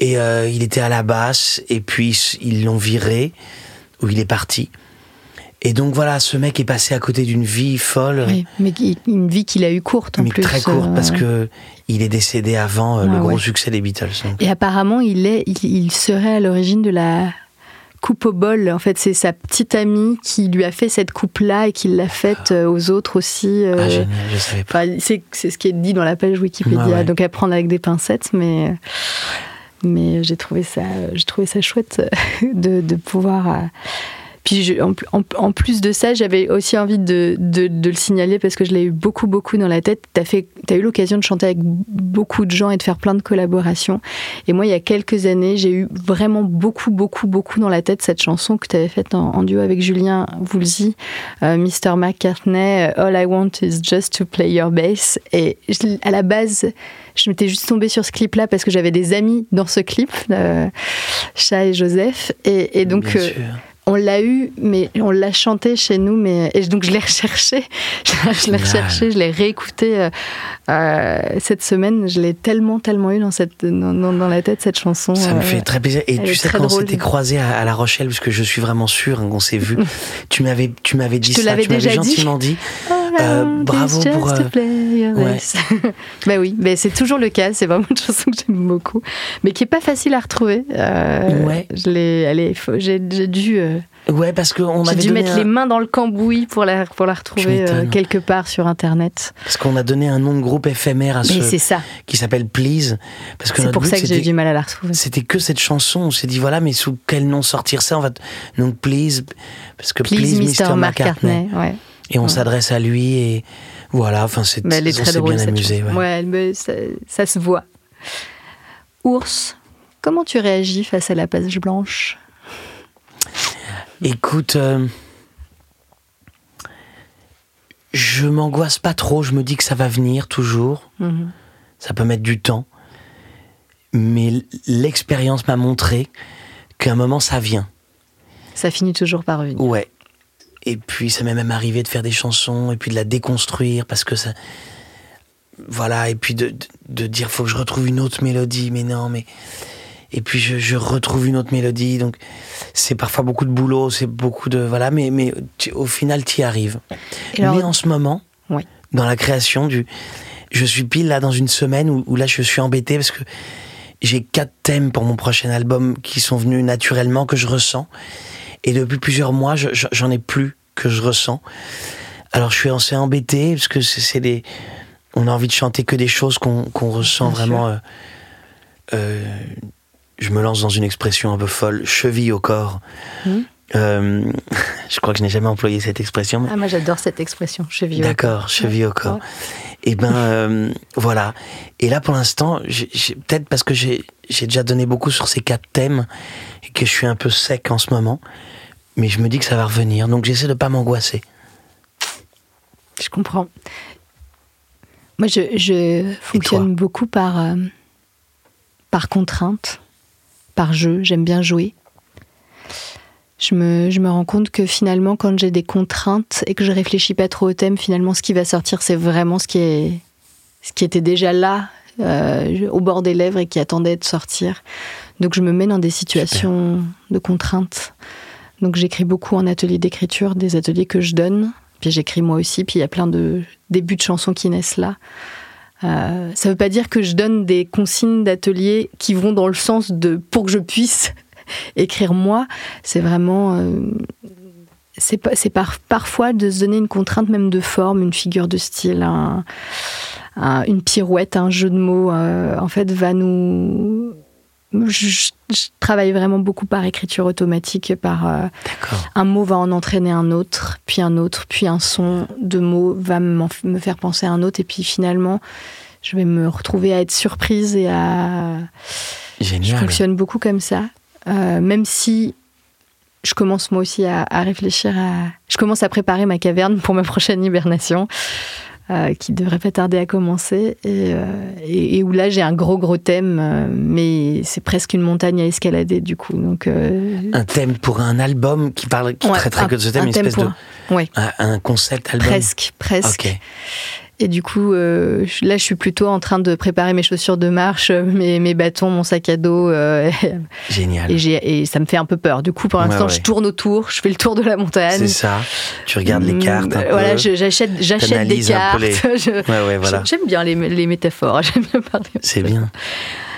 Et euh, il était à la basse, et puis ils l'ont viré, où il est parti. Et donc voilà, ce mec est passé à côté d'une vie folle, oui, mais une vie qu'il a eu courte en mais plus. très courte euh, parce que il est décédé avant euh, le gros ouais. succès des Beatles. donc. Et apparemment, il est, il, il serait à l'origine de la coupe au bol. En fait, c'est sa petite amie qui lui a fait cette coupe-là et qui l'a faite euh, aux autres aussi. Ah génial, je savais pas. Enfin, c'est c'est ce qui est dit dans la page Wikipédia, ouais. donc à prendre avec des pincettes, mais mais j'ai trouvé ça, j'ai trouvé ça chouette de, de pouvoir. Puis je- en, plus de ça, j'avais aussi envie de, de- de le signaler parce que je l'ai eu beaucoup beaucoup dans la tête. Fait, as eu l'occasion de chanter avec beaucoup de gens et de faire plein de collaborations. Et moi, il y a quelques années, j'ai eu vraiment beaucoup beaucoup beaucoup dans la tête cette chanson que tu avais faite en, en duo avec Julien Woolsey, euh, Mr McCartney, euh, All I Want Is Just to Play Your Bass. Et je- à la base, je m'étais juste tombée sur ce clip-là parce que j'avais des amis dans ce clip, euh, Chat et Joseph. Et, et donc, Bien euh. On l'a eu, mais on l'a chanté chez nous, mais et donc je l'ai recherché, je l'ai recherché, je l'ai réécouté euh, euh, cette semaine. Je l'ai tellement, tellement eu dans cette, dans, la tête cette chanson. Ça me euh, fait très plaisir. Et elle tu sais, quand on s'était croisés à, à La Rochelle, parce que je suis vraiment sûr hein, qu'on s'est vu, tu m'avais, tu m'avais dit te ça, tu m'avais dit gentiment dit. Euh, bravo pour, euh, ouais. bah oui, mais c'est toujours le cas. C'est vraiment une chanson que j'aime beaucoup, mais qui est pas facile à retrouver. Euh, Ouais. Je l'ai, j'ai, j'ai dû, euh, Ouais, parce qu'on j'ai avait dû mettre un- les mains dans le cambouis pour la, pour la retrouver euh, quelque part sur internet. parce qu'on a donné un nom de groupe éphémère à Mais ce c'est ça. qui s'appelle Please, parce que C'est pour ça que j'ai du mal à la retrouver. C'était que cette chanson. On s'est dit voilà, mais sous quel nom sortir ça On va t- donc Please, parce que Please, Mr. McCartney. Ouais. Et on Ouais. s'adresse à lui et voilà. Enfin, c'est on très s'est bien amusé. ouais. Ouais, ça, ça se voit. Ours, comment tu réagis face à la page blanche? Écoute, euh, je m'angoisse pas trop. Je me dis que ça va venir toujours. Mhm. Ça peut mettre du temps, mais l'expérience m'a montré qu'à un moment ça vient. Ça finit toujours par venir. Ouais. Et puis ça m'est même arrivé de faire des chansons et puis de la déconstruire parce que ça. Voilà, et puis de, de, de dire faut que je retrouve une autre mélodie, mais non, mais. Et puis je, je retrouve une autre mélodie, donc c'est parfois beaucoup de boulot, c'est beaucoup de. Voilà, mais, mais au final tu y arrives. Et alors- mais en ce moment, Oui. dans la création du. Je suis pile là dans une semaine où, où là je suis embêté parce que j'ai quatre thèmes pour mon prochain album qui sont venus naturellement, que je ressens. Et depuis plusieurs mois, je- je- j'en ai plus que je ressens. Alors je suis assez embêté parce que c'est des. On a envie de chanter que des choses qu'on ressent Bien vraiment. euh, euh, je me lance dans une expression un peu folle, cheville au corps. Mhm. Euh, je crois que je n'ai jamais employé cette expression. mais- Ah, moi j'adore cette expression, cheville. au D'accord, corps. cheville au corps. Ouais. Et ben euh, voilà. Et là pour l'instant, peut-être parce que j'ai déjà donné beaucoup sur ces quatre thèmes et que je suis un peu sec en ce moment, mais je me dis que ça va revenir. Donc j'essaie de pas m'angoisser. Je comprends. Moi, je, je fonctionne beaucoup par, euh, par contrainte, par jeu. J'aime bien jouer. Je me, je me rends compte que finalement, quand j'ai des contraintes et que je réfléchis pas trop au thème, finalement, ce qui va sortir, c'est vraiment ce qui, est, ce qui était déjà là, euh, au bord des lèvres et qui attendait de sortir. Donc, je me mets dans des situations de contraintes Donc j'écris beaucoup en atelier d'écriture, des ateliers que je donne. Puis j'écris moi aussi. Puis il y a plein de débuts de chansons qui naissent là. Euh, ça ne veut pas dire que je donne des consignes d'atelier qui vont dans le sens de pour que je puisse écrire moi. C'est vraiment. Euh, c'est parfois de se donner une contrainte même de forme, une figure de style, une pirouette, un jeu de mots. Euh, en fait, va nous je, travaille vraiment beaucoup par écriture automatique, par euh, un mot va en entraîner un autre, puis un autre, puis un son de mots va me faire penser à un autre, et puis finalement, je vais me retrouver à être surprise et à. Génial. Je fonctionne beaucoup comme ça, euh, même si je commence moi aussi à, à, réfléchir à. Je commence à préparer ma caverne pour ma prochaine hibernation. Euh, qui devrait pas tarder à commencer euh, et, et, où là j'ai un gros gros thème, euh, mais c'est presque une montagne à escalader du coup. Donc un thème pour un album qui parle, qui traiterait que de ce thème, une espèce de, ouais. un, concept album. Presque, presque. Et du coup, euh, là, je suis plutôt en train de préparer mes chaussures de marche, mes, mes bâtons, mon sac à dos. Euh, Génial. Et, et, ça me fait un peu peur. Du coup, pour l'instant, je tourne autour, je fais le tour de la montagne. C'est ça. Tu regardes les cartes. Un voilà, j'achète, j'achète des cartes. J'aime bien les, les métaphores. J'aime bien parler. C'est bien.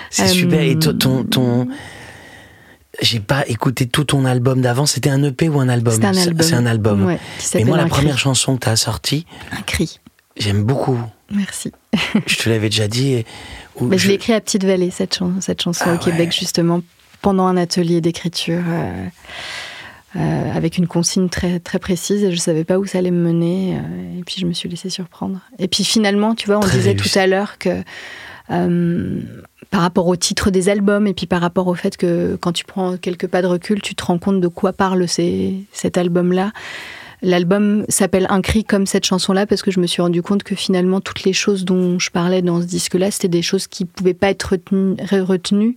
C'est super. Et ton, ton, j'ai pas écouté tout ton album d'avant. C'était un EP ou un album? C'est un album. C'est un album. Ouais, Et moi, la première chanson que tu as sortie. Un cri. J'aime beaucoup. Merci. je te l'avais déjà dit. Mais je, l'ai écrit à Petite Vallée, cette, cette chanson ah au Québec, justement, pendant un atelier d'écriture. Euh, euh, avec une consigne très, très précise et je savais pas où ça allait me mener euh, et puis je me suis laissée surprendre. Et puis finalement, tu vois, on disait tout à l'heure que par rapport au titre des albums et puis par rapport au fait que quand tu prends quelques pas de recul, tu te rends compte de quoi parle ces, cet album-là. L'album s'appelle Un cri comme cette chanson-là parce que je me suis rendu compte que finalement toutes les choses dont je parlais dans ce disque-là, c'était des choses qui pouvaient pas être retenues,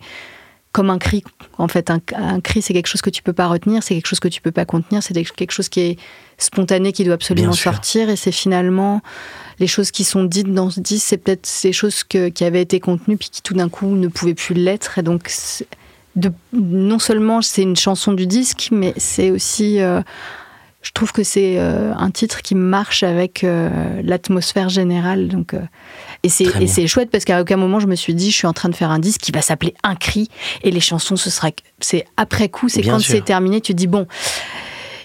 comme un cri. En fait, un, cri, c'est quelque chose que tu peux pas retenir, c'est quelque chose que tu peux pas contenir, c'est quelque chose qui est spontané, qui doit absolument sortir. Et c'est finalement les choses qui sont dites dans ce disque, c'est peut-être ces choses qui avaient été contenues puis qui tout d'un coup ne pouvaient plus l'être. Et donc, de, non seulement c'est une chanson du disque, mais c'est aussi euh, je trouve que c'est euh, un titre qui marche avec euh, l'atmosphère générale. Donc, euh, et c'est chouette parce qu'à aucun moment je me suis dit je suis en train de faire un disque qui va s'appeler Un cri et les chansons ce sera c'est après coup, c'est quand c'est terminé, tu te dis bon.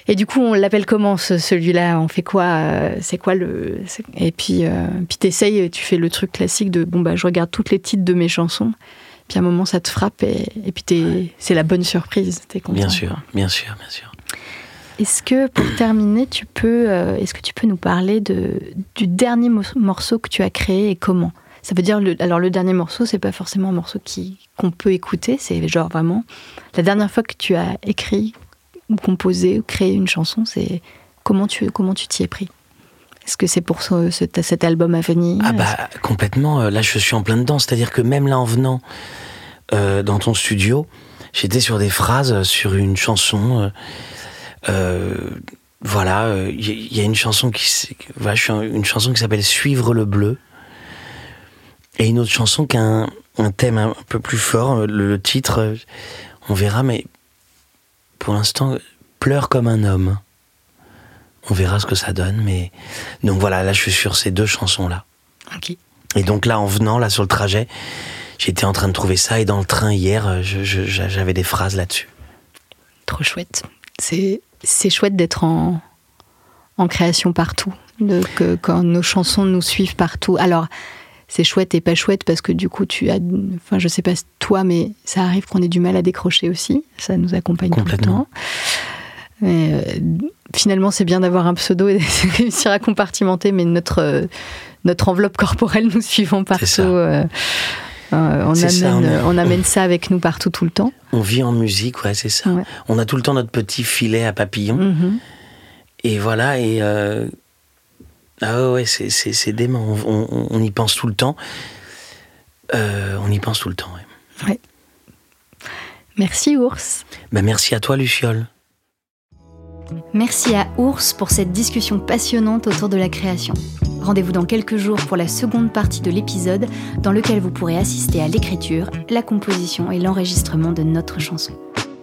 Et du coup, on l'appelle comment celui-là? On fait quoi C'est quoi le Et puis, puis t'essayes, tu fais le truc classique de bon bah je regarde toutes les titres de mes chansons. Puis à un moment, ça te frappe et, et puis c'est la bonne surprise. Content. Bien sûr, bien sûr, bien sûr. Est-ce que pour terminer, tu peux, euh, est-ce que tu peux nous parler de, du dernier morceau que tu as créé et comment? Ça veut dire, le, alors le dernier morceau, c'est pas forcément un morceau qui qu'on peut écouter, c'est genre vraiment la dernière fois que tu as écrit ou composé ou créé une chanson, c'est comment tu comment tu t'y es pris? Est-ce que c'est pour ce, cet album à venir? Ah bah complètement. Euh, là, je suis en plein dedans. C'est-à-dire que même là, en venant euh, dans ton studio, j'étais sur des phrases, sur une chanson. Euh, voilà, il euh, y, a une chanson qui, voilà, une chanson qui s'appelle Suivre le bleu, et une autre chanson qui a un, thème un peu plus fort. Le, titre, on verra, mais pour l'instant, pleure comme un homme. On verra ce que ça donne, mais donc voilà, là je suis sur ces deux chansons là. Ok. Et donc là, en venant là sur le trajet, j'étais en train de trouver ça et dans le train hier, j'avais des phrases là-dessus. Trop chouette. C'est c'est chouette d'être en, en création partout, de, que, quand nos chansons nous suivent partout. Alors, c'est chouette et pas chouette parce que du coup, tu as. Enfin, je sais pas toi, mais ça arrive qu'on ait du mal à décrocher aussi. Ça nous accompagne tout le temps. Mais euh, finalement, c'est bien d'avoir un pseudo et de réussir à compartimenter, mais notre, notre enveloppe corporelle nous suivant partout. Euh, on, amène, ça, on, amène, ça avec nous partout tout le temps. On vit en musique, ouais, c'est ça. On a tout le temps notre petit filet à papillon. Mm-hmm. Et voilà, et. Euh, ah ouais, c'est dément. On, y pense tout le temps. Euh, on y pense tout le temps, ouais. Merci, Ours. Ben, merci à toi, Luciole. Merci à Ours pour cette discussion passionnante autour de la création. Rendez-vous dans quelques jours pour la seconde partie de l'épisode dans lequel vous pourrez assister à l'écriture, la composition et l'enregistrement de notre chanson.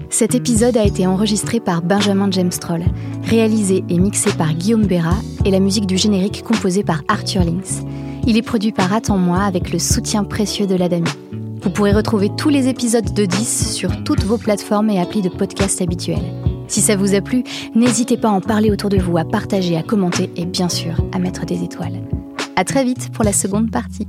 Cet épisode a été enregistré par Benjamin James Troll, réalisé et mixé par Guillaume Béra et la musique du générique composée par Arthur Links. Il est produit par Attends-moi avec le soutien précieux de l'Adami. Vous pourrez retrouver tous les épisodes de 10 sur toutes vos plateformes et applis de podcast habituels. Si ça vous a plu, n'hésitez pas à en parler autour de vous, à partager, à commenter et bien sûr à mettre des étoiles. À très vite pour la seconde partie.